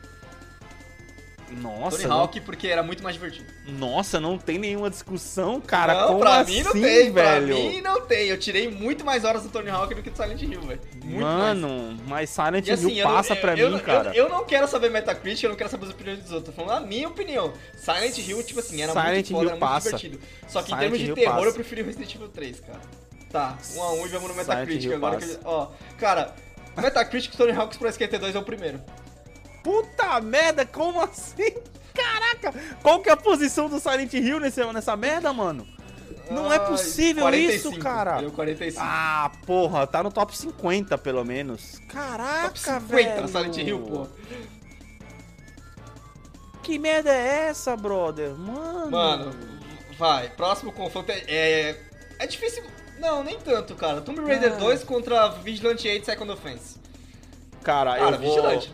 Nossa, Tony não, Hawk porque era muito mais divertido. nossa, não tem nenhuma discussão, cara. não, como pra assim, mim não tem, velho? pra mim não tem. Eu tirei muito mais horas do Tony Hawk do que do Silent Hill, velho. Muito mais. Mano, mas Silent E assim, Hill não- passa eu, pra eu, mim, eu- cara. Eu, não quero saber Metacritic, eu não quero saber as opiniões dos outros. Tô falando a minha opinião. Silent Hill, tipo assim, era Silent muito foda, Hill era passa. muito divertido. Só que Silent em termos de Hill terror, passa. eu preferi o Resident Evil 3, cara. Tá, um a um e vamos no Silent Metacritic Hill agora. Que, ó, cara, Metacritic Tony Hawk's Pro Skater 2 é o primeiro. Puta merda, como assim? Caraca, qual que é a posição do Silent Hill nesse, nessa merda, mano? Não é possível 45, isso, cara. Eu 45. Ah, porra, tá no top 50 pelo menos. Caraca, Top 50 velho. Silent Hill, pô. Que merda é essa, brother? Mano. Mano, vai. Próximo confronto é. É, é difícil. Não, nem tanto, cara. Tomb Raider Ah. 2 contra Vigilante 8 Second Offense. Cara, Cara, eu vou... Vigilante.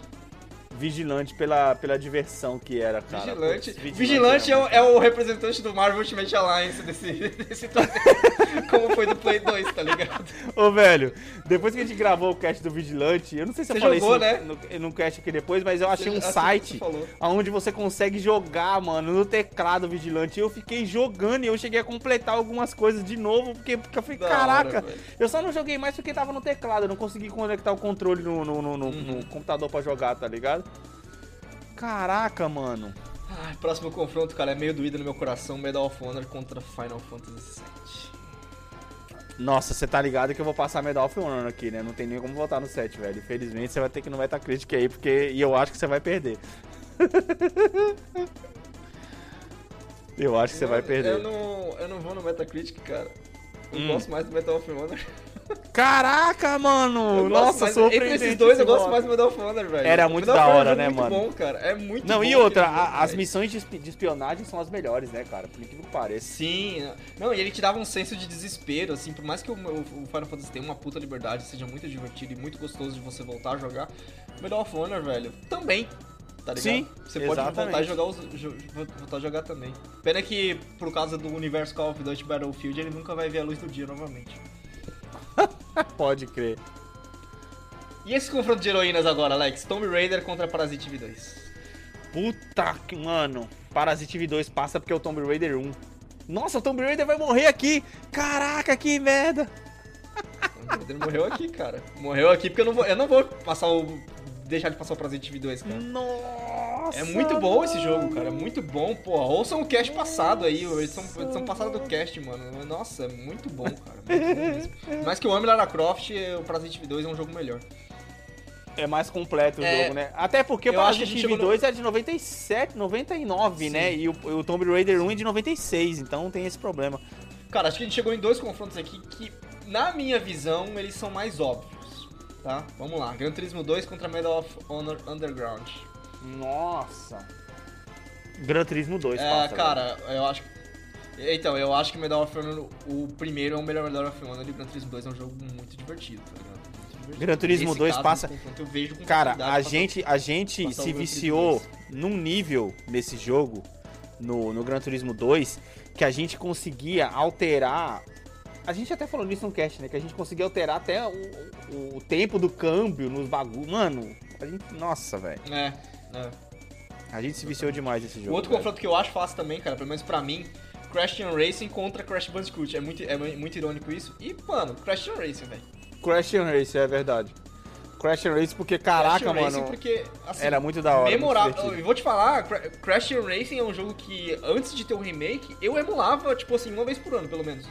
Vigilante pela, pela diversão que era, cara. Vigilante. Putz, Vigilante é, o, é o representante do Marvel Ultimate Alliance desse, desse. Como foi do Play 2, tá ligado? Ô, velho, depois que a gente gravou o cast do Vigilante, eu não sei se Você eu falei jogou, isso né? no, no, cast aqui depois, mas eu achei um Assim site você onde você consegue jogar, mano, no teclado Vigilante. Eu fiquei jogando e eu cheguei a completar algumas coisas de novo, porque, porque eu falei, Da hora, caraca, velho. eu só não joguei mais porque tava no teclado, eu não consegui conectar o controle no, no, no- no- Uhum. no computador pra jogar, tá ligado? Caraca, mano. Ai, próximo confronto, cara, é meio doído no meu coração. Medal of Honor contra Final Fantasy VII. Nossa, você tá ligado que eu vou passar Medal of Honor aqui, né? Não tem nem como votar no 7, velho. Infelizmente, você vai ter que no Metacritic aí, porque... E eu acho que você vai perder. eu acho que você vai perder. Eu não, eu não vou no Metacritic, cara. Eu Hum. gosto mais do Medal of Honor. Caraca, mano! Eu Nossa, mais- surpreendente. Entre esses dois, eu gosto modo. mais do Medal of Honor, velho. Era O muito da Honor hora, é né, muito mano? bom, cara. É muito Não, bom e outra, a- as missões de, espi- de espionagem são as melhores, né, cara? Por incrível que pareça. Sim, não, e ele te dava um senso de desespero, assim, por mais que o, o Final Fantasy tenha uma puta liberdade, seja muito divertido e muito gostoso de você voltar a jogar, Medal of Honor, velho, também, tá ligado? Sim, você pode voltar a exatamente. jogar os, voltar a jogar também. Pena que, por causa do universo Call of Duty Battlefield, ele nunca vai ver a luz do dia novamente. Pode crer. E esse confronto de heroínas agora, Alex? Tomb Raider contra Parasite V2. Puta que, mano. Parasite V2 passa porque é o Tomb Raider 1. Nossa, o Tomb Raider vai morrer aqui! Caraca, que merda! Tomb Raider morreu aqui, cara. Morreu aqui porque eu não vou, eu não vou passar o... deixar de passar o Parasite V2, cara. Nossa! É muito bom esse jogo, cara. É muito bom, porra. Ouçam o cast passado aí, edição, edição passada do cast, mano. Nossa, é muito bom, cara. Muito bom mesmo. Mas que eu amo Lara Croft, o Parasite V2 é um jogo melhor. É mais completo o É, jogo, né? Até porque o eu acho que a Parasite gente chegou V2 é de 97, 99, Sim. né? E o, o Tomb Raider 1 é de 96, então tem esse problema. Cara, acho que a gente chegou em dois confrontos aqui que, na minha visão, eles são mais óbvios. Tá? Vamos lá. Gran Turismo 2 contra Medal of Honor Underground. Nossa! Gran Turismo 2 É, passa, cara, eu acho que. Então, eu acho que Medal of Honor, o primeiro é o melhor Medal of Honor e Gran Turismo 2 é um jogo muito divertido, tá ligado? Gran Turismo Nesse 2 caso, passa- no confronto, eu vejo com Cara, a passar- gente, a gente se viciou 2. num nível nesse jogo, no, no Gran Turismo 2, que a gente conseguia alterar. A gente até falou nisso no cast, né? Que a gente conseguia alterar até o, o- o tempo do câmbio nos bagulhos. Mano, a gente. Nossa, velho. É, é. A gente se viciou demais nesse jogo. O outro velho. confronto que eu acho fácil também, cara, pelo menos pra mim, Crash Team Racing contra Crash Bandicoot. É muito, é muito irônico isso. E, mano, Crash Team Racing, velho. Crash and Race, é verdade. Crash and Race, porque caraca, Crash Racing mano. porque, assim, Era muito da hora. memorável. Eu vou te falar, Cra- Crash Team Racing é um jogo que, antes de ter o remake, eu emulava, tipo assim, uma vez por ano, pelo menos.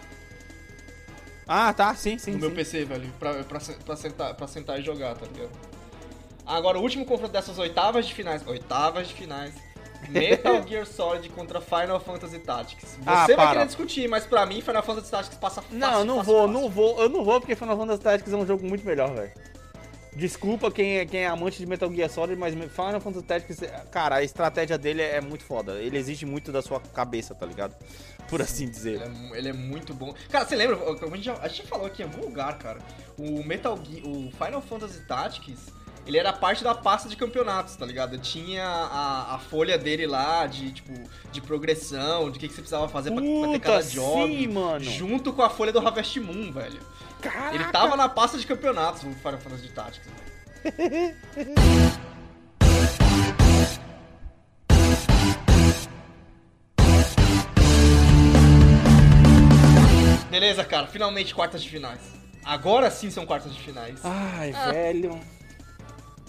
Ah, tá, sim, sim. no meu sim. PC, velho, pra, pra, pra, sentar, pra sentar e jogar, tá ligado? Agora, o último confronto dessas oitavas de finais. Oitavas de finais. Metal Gear Solid contra Final Fantasy Tactics. Você Ah, vai para. querer discutir, mas pra mim, Final Fantasy Tactics passa fácil. Não, não fácil, vou, fácil. não vou, eu não vou porque Final Fantasy Tactics é um jogo muito melhor, velho. Desculpa quem é, quem é amante de Metal Gear Solid, mas Final Fantasy Tactics, cara, a estratégia dele é muito foda. Ele exige muito da sua cabeça, tá ligado? Por assim dizer. Ele é, ele é muito bom. Cara, você lembra? A gente, já, a gente falou aqui em algum lugar, cara. O Metal Gear, o Final Fantasy Tactics, ele era parte da pasta de campeonatos, tá ligado? Tinha a, a folha dele lá de, tipo, de progressão, de o que, que você precisava fazer pra, pra ter Puta, cada job. sim, mano. Junto com a folha do Harvest Moon, velho. Caraca. Ele tava na pasta de campeonatos, o Final Fantasy Tactics, velho. Beleza, cara, finalmente quartas de finais. Agora sim são quartas de finais. Ai, Ah. velho.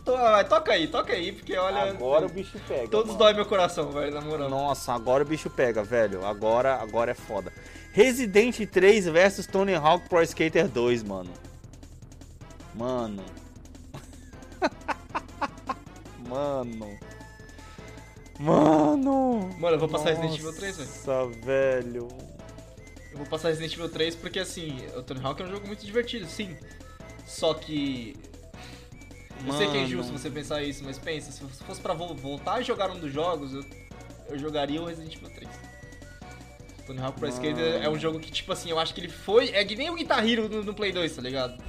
To- toca aí, toca aí, porque olha. Agora o bicho pega. Todos mano. dói meu coração, velho, na moral. Nossa, agora o bicho pega, velho. Agora, agora é foda. Resident 3 versus Tony Hawk Pro Skater 2, mano. Mano. mano. Mano. Mano, eu vou passar Resident Evil 3, velho. Nossa, velho. Eu vou passar Resident Evil 3 porque, assim, o Tony Hawk é um jogo muito divertido, sim. Só que. Eu sei que é Mano. injusto você pensar isso, mas pensa, se fosse pra vo- voltar a jogar um dos jogos, eu, eu jogaria o Resident Evil 3. Tony Hawk Pro Mano. Skater é um jogo que, tipo assim, eu acho que ele foi. É que nem o Guitar Hero no, no Play 2, tá ligado?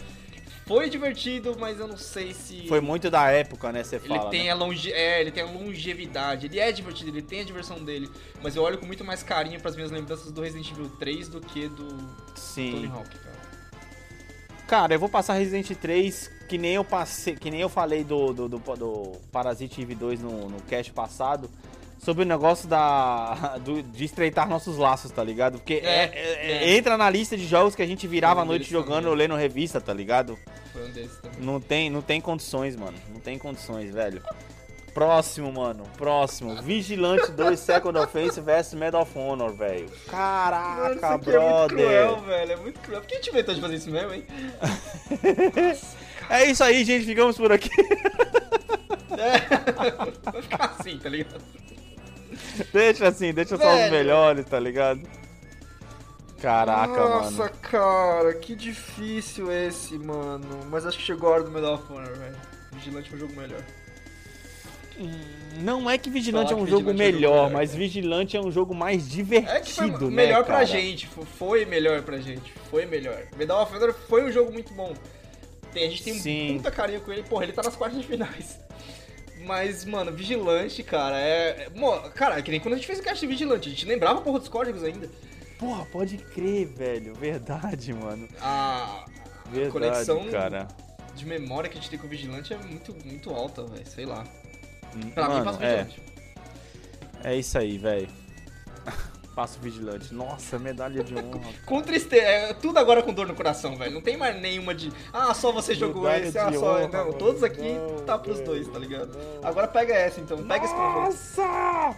Foi divertido, mas eu não sei se. Foi muito da época, né? Você Ele fala. tem né? a longe... é, ele tem a longevidade, ele é divertido, ele tem a diversão dele, mas eu olho com muito mais carinho pras minhas lembranças do Resident Evil 3 do que do Tony Sim. Hawk, cara. Cara, eu vou passar Resident 3 que nem eu passei, que nem eu falei do, do, do, do Parasite Eve 2 no, no cast passado. Sobre o negócio da, do- de estreitar nossos laços, tá ligado? Porque É, é- é- é. entra na lista de jogos que a gente virava a noite jogando também. lendo revista, tá ligado? Foi um desses também. Não tem, não tem condições, mano. Não tem condições, velho. Próximo, mano. Próximo. Vigilante 2 Second Offense vs Medal of Honor, velho. Caraca, isso aqui brother. é muito cruel, velho, é muito cruel. Por que a gente inventou de fazer isso mesmo, hein? É isso aí, gente. Ficamos por aqui. É. Vai ficar assim, tá ligado? deixa assim, deixa só os melhores, tá ligado? Caraca, Nossa, mano. cara, que difícil esse, mano. Mas acho que chegou a hora do Medal of Honor, velho. Vigilante é um jogo melhor. Não é que Vigilante é um que Vigilante é um jogo melhor, melhor, mas cara. Vigilante é um jogo mais divertido, É que foi né, melhor pra cara? gente, fo- foi melhor pra gente, foi melhor. Medal of Honor foi um jogo muito bom. Tem, a gente tem Sim. muita carinho com ele, porra, ele tá nas quartas de finais. Mas, mano, Vigilante, cara, é. é- Cara, é que nem quando a gente fez o cast de Vigilante, a gente lembrava porra dos códigos ainda. Porra, pode crer, velho. Verdade, mano. A, a Verdade, conexão cara. de memória que a gente tem com o Vigilante é muito, muito alta, velho, sei lá. Pra mim, Mano, faço é, Vigilante. é isso aí, velho. Faço Vigilante. Nossa, medalha de honra. Com tristeza, é tudo agora com dor no coração, velho. Não tem mais nenhuma de. Ah, só você jogou Medalha esse, ah, só. honra, não, todos aqui Não, tá pros velho, dois, tá ligado? não. Agora pega essa então, pega esse confronto. Nossa!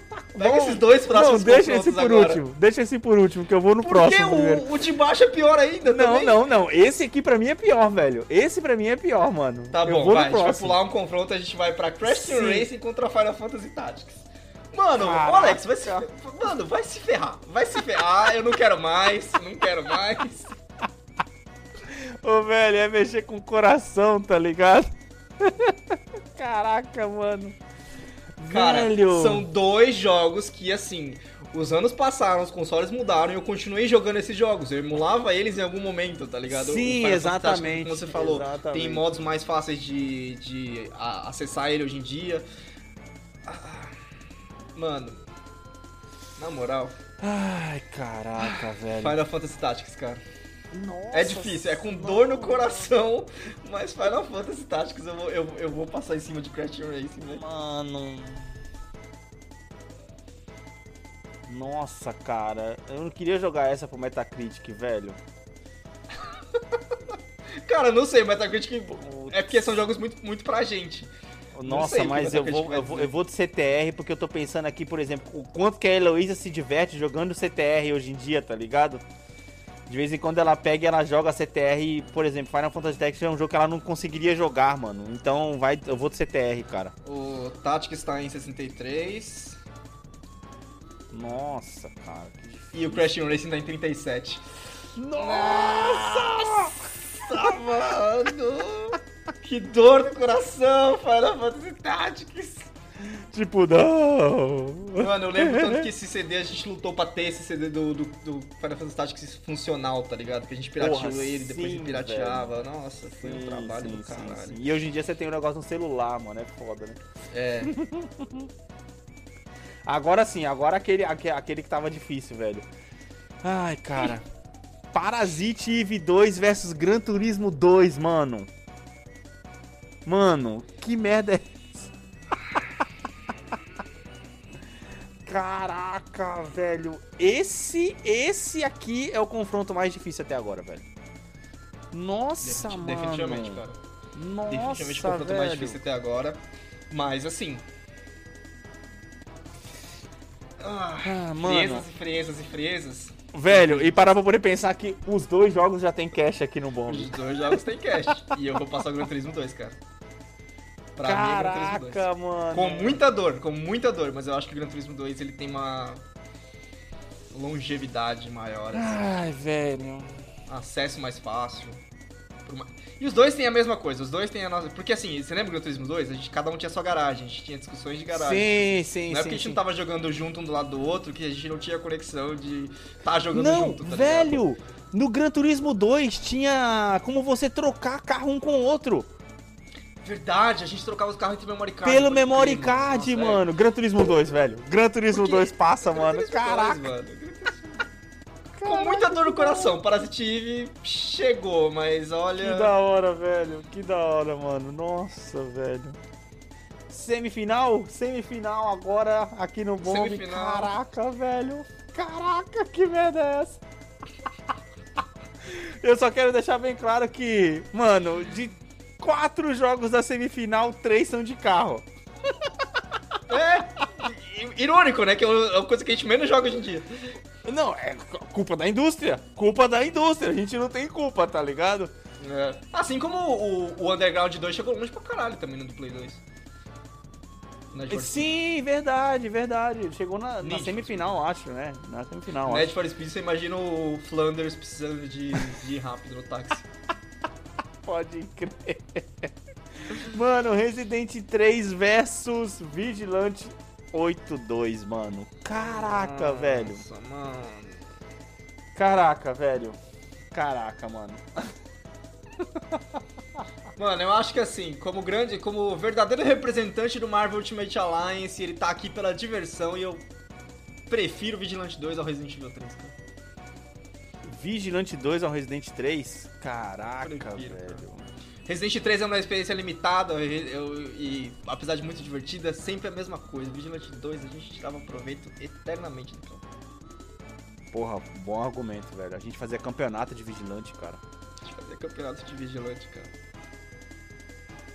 Pega Não, esses dois próximos Não, deixa esse por agora. último. Deixa esse por último, que eu vou no Porque próximo primeiro. o, o de baixo é pior ainda Não, também. não, não. Esse aqui pra mim é pior, velho. Esse pra mim é pior, mano. Tá eu bom, vai, a gente vai pular um confronto, a gente vai pra Crash Team. Racing contra Final Fantasy Tactics. Mano, Caraca. Alex, vai se, mano, vai se ferrar. Vai se ferrar, Ah, eu não quero mais, não quero mais. Ô, velho, é mexer com o coração, tá ligado? Caraca, mano. Cara, velho. são dois jogos que, assim, os anos passaram, os consoles mudaram e eu continuei jogando esses jogos. Eu emulava eles em algum momento, tá ligado? Sim, exatamente, Como você falou, exatamente. tem modos mais fáceis de, de acessar ele hoje em dia. Ah, Mano, na moral, Ai, caraca, velho. Final Fantasy Tactics, cara. Nossa É difícil, é com dor no coração, mas Final Fantasy Tactics eu vou, eu, eu vou passar em cima de Crash Team Racing, velho. Mano. Nossa, cara. Eu não queria jogar essa pro Metacritic, velho. Cara, não sei, Metacritic é porque são jogos muito, muito pra gente. Nossa, mas eu vou, eu, vou, eu vou de CTR porque eu tô pensando aqui, por exemplo, o quanto que a Heloísa se diverte jogando CTR hoje em dia, tá ligado? De vez em quando ela pega e ela joga CTR, e, por exemplo, Final Fantasy Tactics é um jogo que ela não conseguiria jogar, mano. Então vai, eu vou de CTR, cara. O Tactics tá em 63 Nossa, cara, e o Crash Racing tá em 37. Nossa! Nossa, mano! Que dor no coração, Final Fantasy Tactics! Tipo, não! Mano, eu lembro tanto que esse CD a gente lutou pra ter esse CD do, do, do Final Fantasy Tactics funcional, tá ligado? Que a gente pirateou Porra, ele, depois a sim, gente pirateava. Nossa, foi um Sim, trabalho sim, do sim, caralho. sim. E hoje em dia você tem um negócio no celular, mano. É foda, né? É. Agora sim, agora aquele, aque- aquele que tava difícil, velho. Ai, cara. Parasite Eve 2 versus Gran Turismo 2, mano. Mano, que merda é essa? Caraca, velho. Esse, esse aqui é o confronto mais difícil até agora, velho. Nossa, Definitivamente, mano. definitivamente, cara. Nossa, Definitivamente o confronto mais velho. difícil até agora. Mas assim. Ah, Ah, mano. friezas e friezas e friezas. Velho, e parar pra poder pensar que os dois jogos já tem cash aqui no bomb. Os dois jogos têm cash. e eu vou passar o Gran Turismo 2, cara. Pra mim é Gran Turismo 2. Caraca, mano. Com muita dor, com muita dor, mas eu acho que o Gran Turismo 2 ele tem uma longevidade maior, assim, Ai, velho. acesso mais fácil. uma- E os dois têm a mesma coisa, os dois têm a nossa. Porque assim, você lembra do Gran Turismo 2? A gente, cada um tinha sua garagem, a gente tinha discussões de garagem. Sim, sim, Não é sim. porque a gente sim. não tava jogando junto um do lado do outro que a gente não tinha conexão de tá jogando Não, junto, tá ligado? velho, no Gran Turismo 2 tinha como você trocar carro um com o outro. Verdade, a gente trocava os carros entre memory card. pelo memory card, Nossa, é. mano. Gran Turismo 2, velho. Gran Turismo Porque- 2 passa, Gran mano. Turismo 2, Caraca. mano. Com muita dor no coração, Parasite Eve chegou, mas olha. Que da hora, velho. Que da hora, mano. Nossa, velho. Semifinal? Semifinal agora aqui no bomb. Semifinal. Caraca, velho. Caraca, que merda é essa? Eu só quero deixar bem claro que, mano, de quatro jogos da semifinal, três são de carro. É, irônico, né? Que é uma coisa que a gente menos joga hoje em dia. Não, é culpa da indústria. Culpa da indústria. A gente não tem culpa, tá ligado? Assim como o, o Underground 2 chegou longe pra caralho também no do Play 2. Need for Speed. Sim, verdade, verdade. Chegou na, na semifinal, acho, né? Na semifinal, Need acho. for Speed, você imagina o Flanders precisando de, de ir rápido no táxi. Pode crer. Mano, Resident 3 versus Vigilante 8-2, mano. Caraca, velho. Nossa, mano. Caraca, velho. Caraca, mano. Mano, eu acho que assim, como grande, como verdadeiro representante do Marvel Ultimate Alliance, ele tá aqui pela diversão e eu prefiro Vigilante 2 ao Resident Evil 3, cara. Vigilante 2 ao Resident 3? Caraca, Prefiro, velho. Resident 3 é uma experiência limitada eu- eu- e, apesar de muito divertida, sempre a mesma coisa. Vigilante 2 a gente tirava proveito eternamente do campo. Porra, bom argumento, velho. A gente fazia campeonato de Vigilante, cara. A gente fazia campeonato de Vigilante, cara.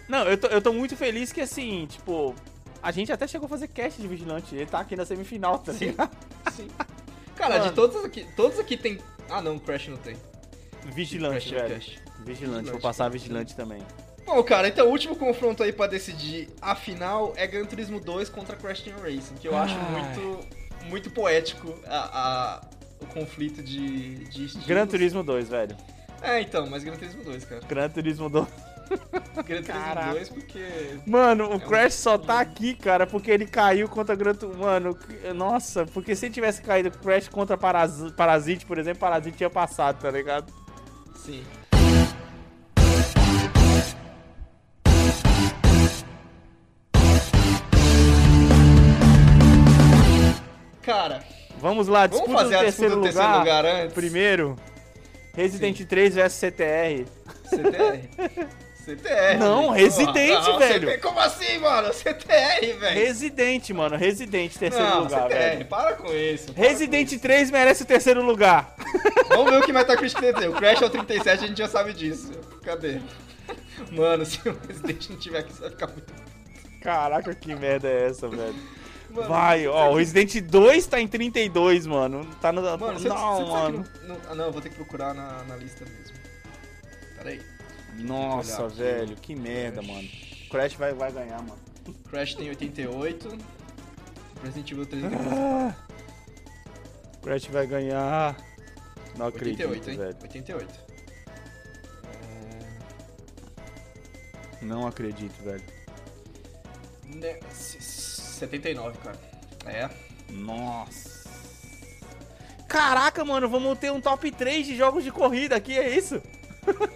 Não, eu tô, eu tô muito feliz que, assim, tipo... A gente até chegou a fazer cast de Vigilante. Ele tá aqui na semifinal, tá Sim. ligado? Sim. Cara, Mano. de todos aqui, todos aqui tem. Ah não, Crash não tem. Vigilante, Crash velho. Crash. Vigilante, Vigilante, vou passar cara. Vigilante também. Bom, cara, então o último confronto aí pra decidir a final é Gran Turismo 2 contra Crash Team Racing, que eu acho muito, muito poético a, a- o conflito de, de estilos. Gran Turismo 2, velho. É, então, mas Gran Turismo 2, cara. Gran Turismo 2. Gran Turismo Caraca. 2 porque... Mano, o É um Crash só tá aqui, cara, porque ele caiu contra Gran Turismo. Mano, nossa, porque se ele tivesse caído Crash contra Paras- Parasite, por exemplo, Parasite tinha passado, tá ligado? Sim. Cara, Vamos lá, vamos disputa fazer do a terceiro lugar. terceiro lugar antes? Primeiro, Resident 3 vs CTR. CTR? CTR. Não, porra. Resident, Não, velho. CT Como assim, mano? CTR, velho. Resident, mano, Resident, terceiro Não, lugar, CTR, velho. para com isso. para Resident 3 merece o terceiro lugar. com isso. Vamos ver o que Metacritic tem. O Crash é o 37, a gente já sabe disso. Cadê? Mano, se o Resident não tiver aqui, você vai ficar muito... Caraca, que merda é essa, velho? Mano, Vai, ó, o Resident 2 tá em 32, mano. Tá no. Mano, você, não, você sabe mano. não, não- Ah, não, eu vou ter que procurar na, na lista mesmo. Pera aí. Nossa, olhar velho, que merda, Crash. mano. Crash vai, vai ganhar, mano. Crash tem 88. Resident Evil 3 tem Ah, Crash vai ganhar. Não acredito, 88, hein? velho. 88. Não acredito, velho. Né, s- s- 79, cara. É. Nossa. Caraca, mano, vamos ter um top 3 de jogos de corrida aqui, é isso?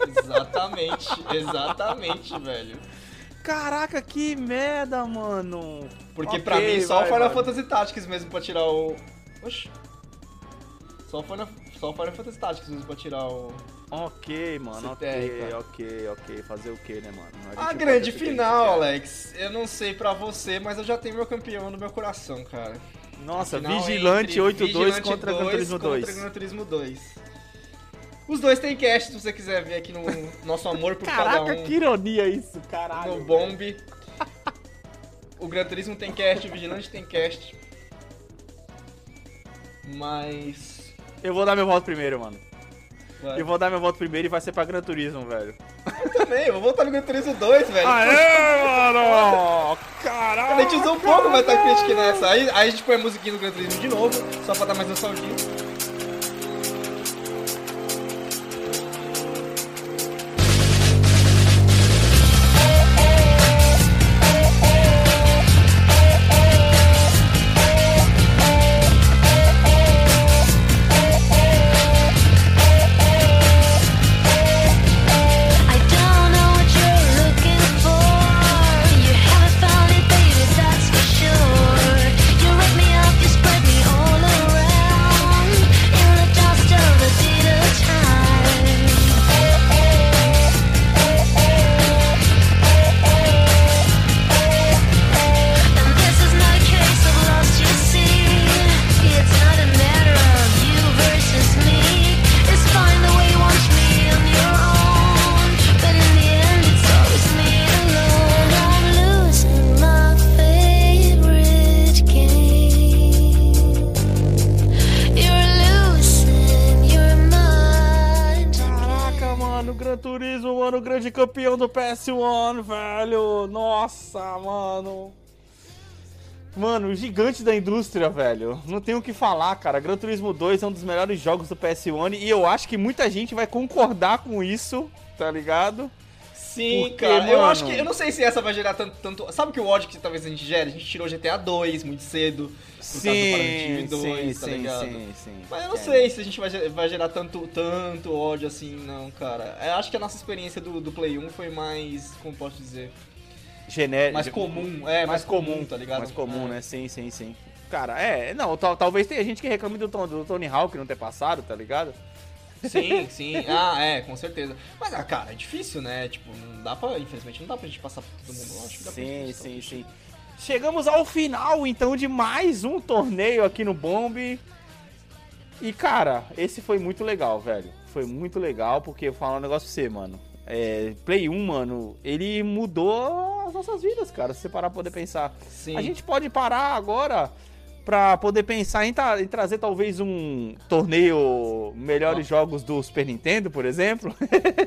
Exatamente, exatamente, velho. Caraca, que merda, mano. Porque Ok, pra mim só vai, o Final vai. Fantasy Tactics mesmo pra tirar o. Oxi. Só o Final, só o Final Fantasy Tactics mesmo pra tirar o. Ok, mano, CTR, ok, ok, ok. Fazer o que, né, mano? A pode grande final, a Alex. Eu não sei pra você, mas eu já tenho meu campeão no meu coração, cara. Nossa, Vigilante entre 8-2 Vigilante contra Gran 2 Turismo contra 2. Gran Turismo 2. Os dois têm cast, se você quiser ver aqui no nosso amor por cada Caraca, um. que ironia isso, caralho. no Bomb. O Gran Turismo tem cast, o Vigilante tem cast. Mas. Eu vou dar meu voto primeiro, mano. vai. Eu vou dar meu voto primeiro e vai ser pra Gran Turismo, velho. Eu também, eu vou voltar no Gran Turismo 2, velho. Aê, mano! A Caralho! gente usou um pouco Metacritic nessa. Aí, aí a gente põe a musiquinha do Gran Turismo de novo, só pra dar mais nostalgia. I do PS1, velho. Nossa, mano. Mano, gigante da indústria, velho. Não tenho o que falar, cara. Gran Turismo 2 é um dos melhores jogos do PS1 e eu acho que muita gente vai concordar com isso, tá ligado? Sim, Porque, cara. Eu mano- acho que. Eu não sei se essa vai gerar tanto. tanto sabe que o ódio que talvez a gente gere? A gente tirou GTA 2 muito cedo. Causa do Parent 2, tá ligado? sim, sim. Mas eu não É. sei se a gente vai, vai gerar tanto, tanto ódio assim, não, cara. Eu acho que a nossa experiência do, do Play 1 foi mais. Como posso dizer? Genérico. Mais comum, é, mais comum, tá ligado? Mais comum, É. né? Sim, sim, sim. Cara, é, não, tal- talvez tenha gente que reclame do, do Tony Hawk não ter passado, tá ligado? Sim, sim. Ah, é, com certeza. Mas, ah, cara, é difícil, né? Tipo, não dá pra. Infelizmente, não dá pra gente passar por todo mundo. Eu acho que dá pra Sim, gente sim, sim. Chegamos ao final, então, de mais um torneio aqui no Bomb. E, cara, esse foi muito legal, velho. Foi muito legal, porque eu falar um negócio pra você, mano. É, Play 1, mano, ele mudou as nossas vidas, cara, se você parar pra poder pensar. Sim. A gente pode parar agora pra poder pensar em, tra- em trazer talvez um torneio melhores jogos do Super Nintendo, por exemplo.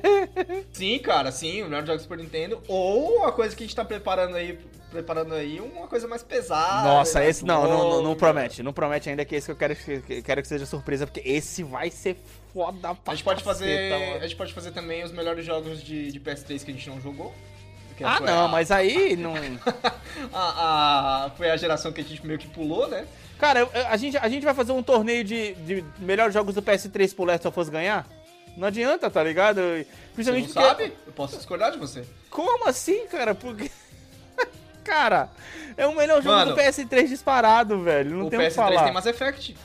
Sim, cara, sim, o melhor jogo do Super Nintendo. Ou a coisa que a gente tá preparando aí, preparando aí, uma coisa mais pesada. Nossa, mais esse não, não, não, não longa. promete. Não promete ainda que esse que eu quero que, que- quero que seja surpresa, porque esse vai ser foda pra A gente pode fazer. mano. A gente pode fazer também os melhores jogos de, de PS3 que a gente não jogou. Que Ah, foi não, a- mas aí não. A, a- foi a geração que a gente meio que pulou, né? Cara, a gente, a gente vai fazer um torneio de, de melhores jogos do PS3 pro Last of Us ganhar? Não adianta, tá ligado? Você não Principalmente porque- sabe? Eu posso discordar de você. Como assim, cara? Porque. cara, é o melhor jogo Mano, do PS3 disparado, velho. Não o tem o que PS3 falar. tem Mass Effect.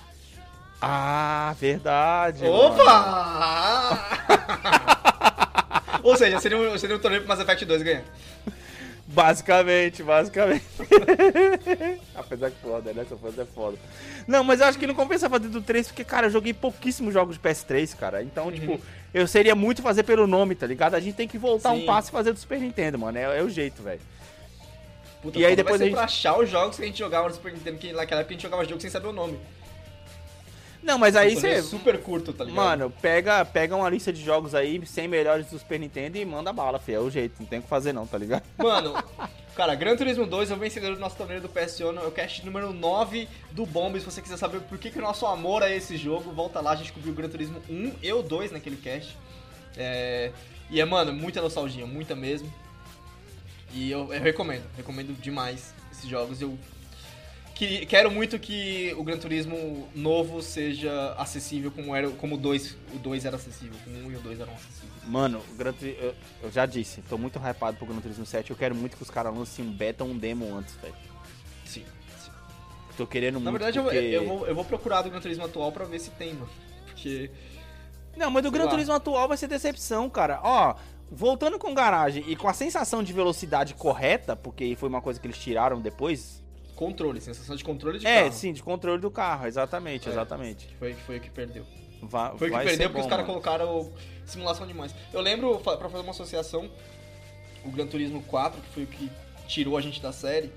Ah, verdade. Opa! Ou seja, seria um, seria um torneio pro Mass Effect 2 ganhar. Basicamente, basicamente. Apesar que foda, né? Essa foda é foda. Não, mas eu acho que não compensa fazer do 3, porque, cara, eu joguei pouquíssimos jogos de PS3, cara. Então, Uhum. tipo, eu seria muito fazer pelo nome, tá ligado? A gente tem que voltar Sim. um passo e fazer do Super Nintendo, mano. É, é o jeito, velho. Puta, E aí depois a gente- pra achar os jogos que a gente jogava no Super Nintendo, que naquela época a gente jogava jogo sem saber o nome. Não, mas aí você. super curto, tá ligado? Mano, pega, pega uma lista de jogos aí, 100 melhores do Super Nintendo e manda bala, fi. É o jeito, não tem o que fazer não, tá ligado? Mano, cara, Gran Turismo 2 é o vencedor do nosso torneio do PS1, é o cast número 9 do Bomb. Se você quiser saber por que, que o nosso amor a esse jogo, volta lá, a gente cobriu o Gran Turismo 1 e o 2 naquele cast. É... E é, mano, muita nostalgia, muita mesmo. E eu, eu recomendo, recomendo demais esses jogos. Eu que- quero muito que o Gran Turismo novo seja acessível como, era, como o 2, o 2 era acessível, como o 1 e o 2 eram acessíveis. Mano, o Gran Turismo, eu, eu já disse, tô muito hypado pro Gran Turismo 7. Eu quero muito que os caras lancem um beta ou um demo antes, velho. Sim, sim. Tô querendo Na muito. verdade, eu, porque... eu, vou, eu vou procurar do Gran Turismo atual pra ver se tem, mano. Porque. Não, mas do Gran lá. Turismo atual vai ser decepção, cara. Ó, voltando com garagem e com a sensação de velocidade correta, porque foi uma coisa que eles tiraram depois. Controle, sensação de controle de é, carro. sim, de controle do carro, exatamente, É. exatamente. Que foi, foi o que perdeu. Va- Foi o que perdeu porque os bom, caras mano. colocaram simulação demais. Eu lembro, pra fazer uma associação, o Gran Turismo 4, que foi o que tirou a gente da série,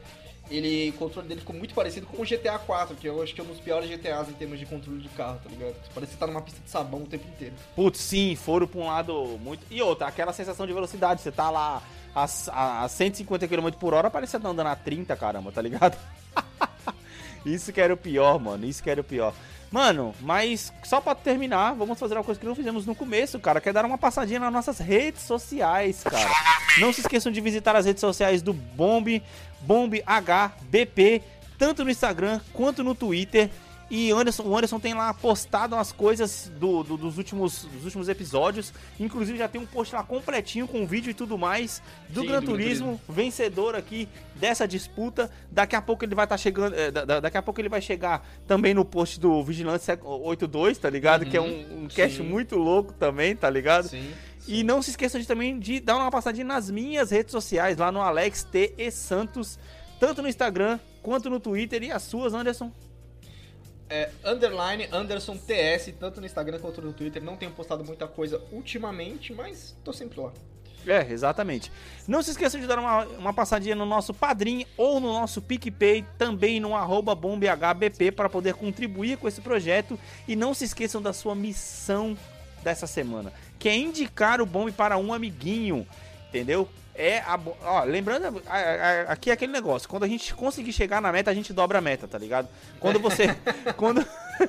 ele, o controle dele ficou muito parecido com o GTA 4, que eu acho que é um dos piores GTAs em termos de controle de carro, tá ligado? Parece que você tá numa pista de sabão o tempo inteiro. Putz, sim, foram pra um lado muito. E outra, aquela sensação de velocidade. Você tá lá a, a, a 150 km por hora, você tá andando a 30, caramba, tá ligado? Isso que era o pior, mano. Isso que era o pior. Mano, mas só pra terminar, vamos fazer uma coisa que não fizemos no começo, cara, que é dar uma passadinha nas nossas redes sociais, cara. Não se esqueçam de visitar as redes sociais do Bomb, Bomb HBP, tanto no Instagram quanto no Twitter. E Anderson, o Anderson tem lá postado as coisas do- do- dos, últimos, dos últimos episódios. Inclusive já tem um post lá completinho com vídeo e tudo mais do Sim, Gran do Gran Turismo, vencedor aqui dessa disputa. Daqui a pouco ele vai estar chegando. eh, da- da- daqui a pouco ele vai chegar também no post do Vigilante Sec- 82, tá ligado? Que é um, um cast muito louco também, tá ligado? Sim. E não se esqueçam de, também de dar uma passadinha nas minhas redes sociais, lá no Alex T e Santos, tanto no Instagram quanto no Twitter. E as suas, Anderson? É, underline Anderson TS, tanto no Instagram quanto no Twitter. Não tenho postado muita coisa ultimamente, mas tô sempre lá. É, exatamente. Não se esqueçam de dar uma, uma passadinha no nosso Padrim ou no nosso PicPay, também no arroba bombhbp, para poder contribuir com esse projeto. E não se esqueçam da sua missão dessa semana, que é indicar o Bombe para um amiguinho, entendeu? É a. Ó, lembrando, a- a- aqui é aquele negócio. Quando a gente conseguir chegar na meta, a gente dobra a meta, tá ligado? Quando você. quando,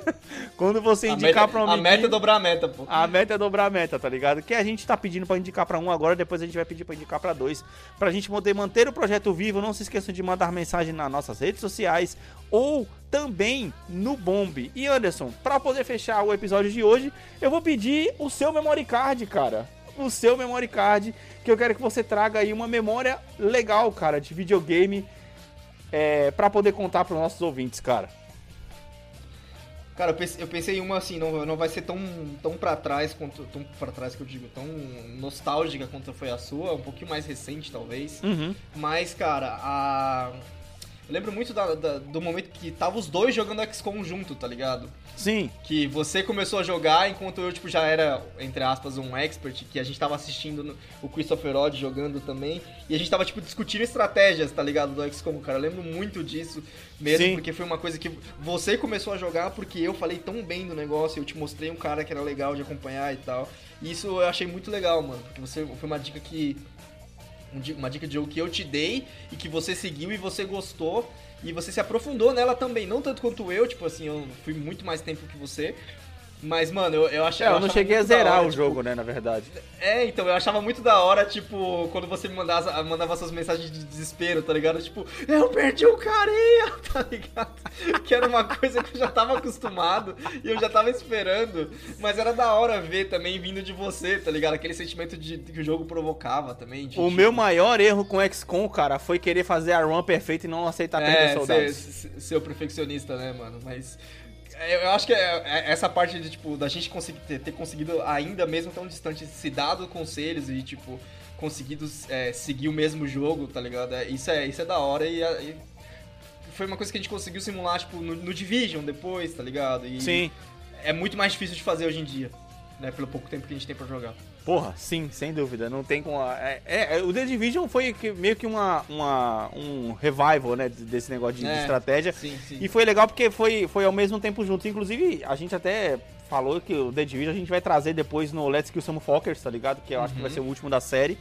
quando você indicar meta, pra um a meta é dobrar a meta, pô. a meta é dobrar a meta, tá ligado? Que a gente tá pedindo pra indicar pra um agora, depois a gente vai pedir pra indicar pra dois. Pra gente poder manter o projeto vivo. Não se esqueçam de mandar mensagem nas nossas redes sociais ou também no Bomb. E Anderson, pra poder fechar o episódio de hoje, eu vou pedir o seu memory card, cara. O seu memory card, que eu quero que você traga aí uma memória legal, cara, de videogame. É, para poder contar pros nossos ouvintes, cara. Cara, eu pensei, eu pensei em uma assim, não, não vai ser tão, tão pra trás quanto. Tão pra trás que eu digo, tão nostálgica quanto foi a sua, um pouquinho mais recente talvez. Uhum. Mas, cara, a. Eu lembro muito da- da- do momento que tava os dois jogando XCOM junto, tá ligado? Sim, Que você começou a jogar enquanto eu, tipo, já era, entre aspas, um expert, que a gente tava assistindo no- o Christopher Odd jogando também, e a gente tava, tipo, discutindo estratégias, tá ligado, do XCOM, cara. Eu lembro muito disso mesmo, Sim. porque foi uma coisa que você começou a jogar porque eu falei tão bem do negócio, eu te mostrei um cara que era legal de acompanhar e tal. E isso eu achei muito legal, mano, porque você foi uma dica que uma dica de jogo que eu te dei e que você seguiu e você gostou e você se aprofundou nela também, não tanto quanto eu, tipo assim, eu fui muito mais tempo que você. Mas, mano, eu, eu achei. É, eu não achava cheguei a zerar hora, o tipo, jogo, né, na verdade. É, então, eu achava muito da hora, tipo, quando você me mandava, mandava suas mensagens de desespero, tá ligado? Tipo, eu perdi o carinha, tá ligado? Que era uma coisa que eu já tava acostumado e eu já tava esperando. Mas era da hora ver também vindo de você, tá ligado? Aquele sentimento de, que o jogo provocava também. de, O tipo, meu maior erro com XCOM, cara, foi querer fazer a run perfeita e não aceitar perder É, soldados. ser, ser- ser o perfeccionista, né, mano? Mas eu eu acho que é- é essa parte de, tipo, da gente conseguir ter, ter conseguido ainda mesmo tão distante se dado conselhos e, tipo, conseguido é, seguir o mesmo jogo, tá ligado? É, isso, é, isso é da hora e, e foi uma coisa que a gente conseguiu simular, tipo, no, no Division depois, tá ligado? E Sim. é muito mais difícil de fazer hoje em dia, né? Pelo pouco tempo que a gente tem pra jogar. Porra, sim, sem dúvida. Não tem como. É, é, o The Division foi meio que uma, uma, um revival, né? Desse negócio de, de É, estratégia. Sim, sim. E foi legal porque foi, foi ao mesmo tempo junto. Inclusive, a gente até falou que o The Division a gente vai trazer depois no Let's Kill Some Fuckers, tá ligado? Que eu acho que vai ser o último da série.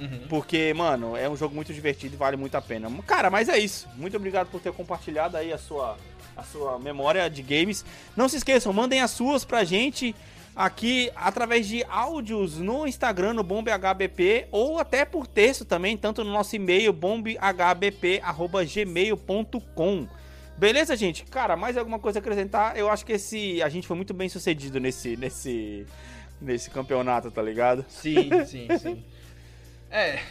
Uhum. Porque, mano, é um jogo muito divertido e vale muito a pena. Cara, mas é isso. Muito obrigado por ter compartilhado aí a sua, a sua memória de games. Não se esqueçam, mandem as suas pra gente aqui através de áudios no Instagram, no BombHBP, ou até por texto também, tanto no nosso e-mail, bombhbp.gmail.com. Beleza, gente? Cara, mais alguma coisa a acrescentar? Eu acho que esse a gente foi muito bem sucedido nesse, nesse, nesse campeonato, tá ligado? Sim, sim, sim. É.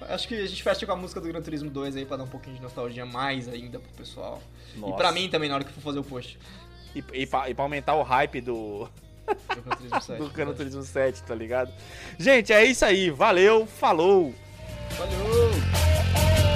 Acho que a gente fecha com a música do Gran Turismo 2 aí pra dar um pouquinho de nostalgia mais ainda pro pessoal. Nossa. E pra mim também, na hora que for fazer o post E, e, pra, e pra aumentar o hype do, do Gran Turismo 7. do Cano Turismo 7, tá ligado? Gente, é isso aí. Valeu, falou! Valeu!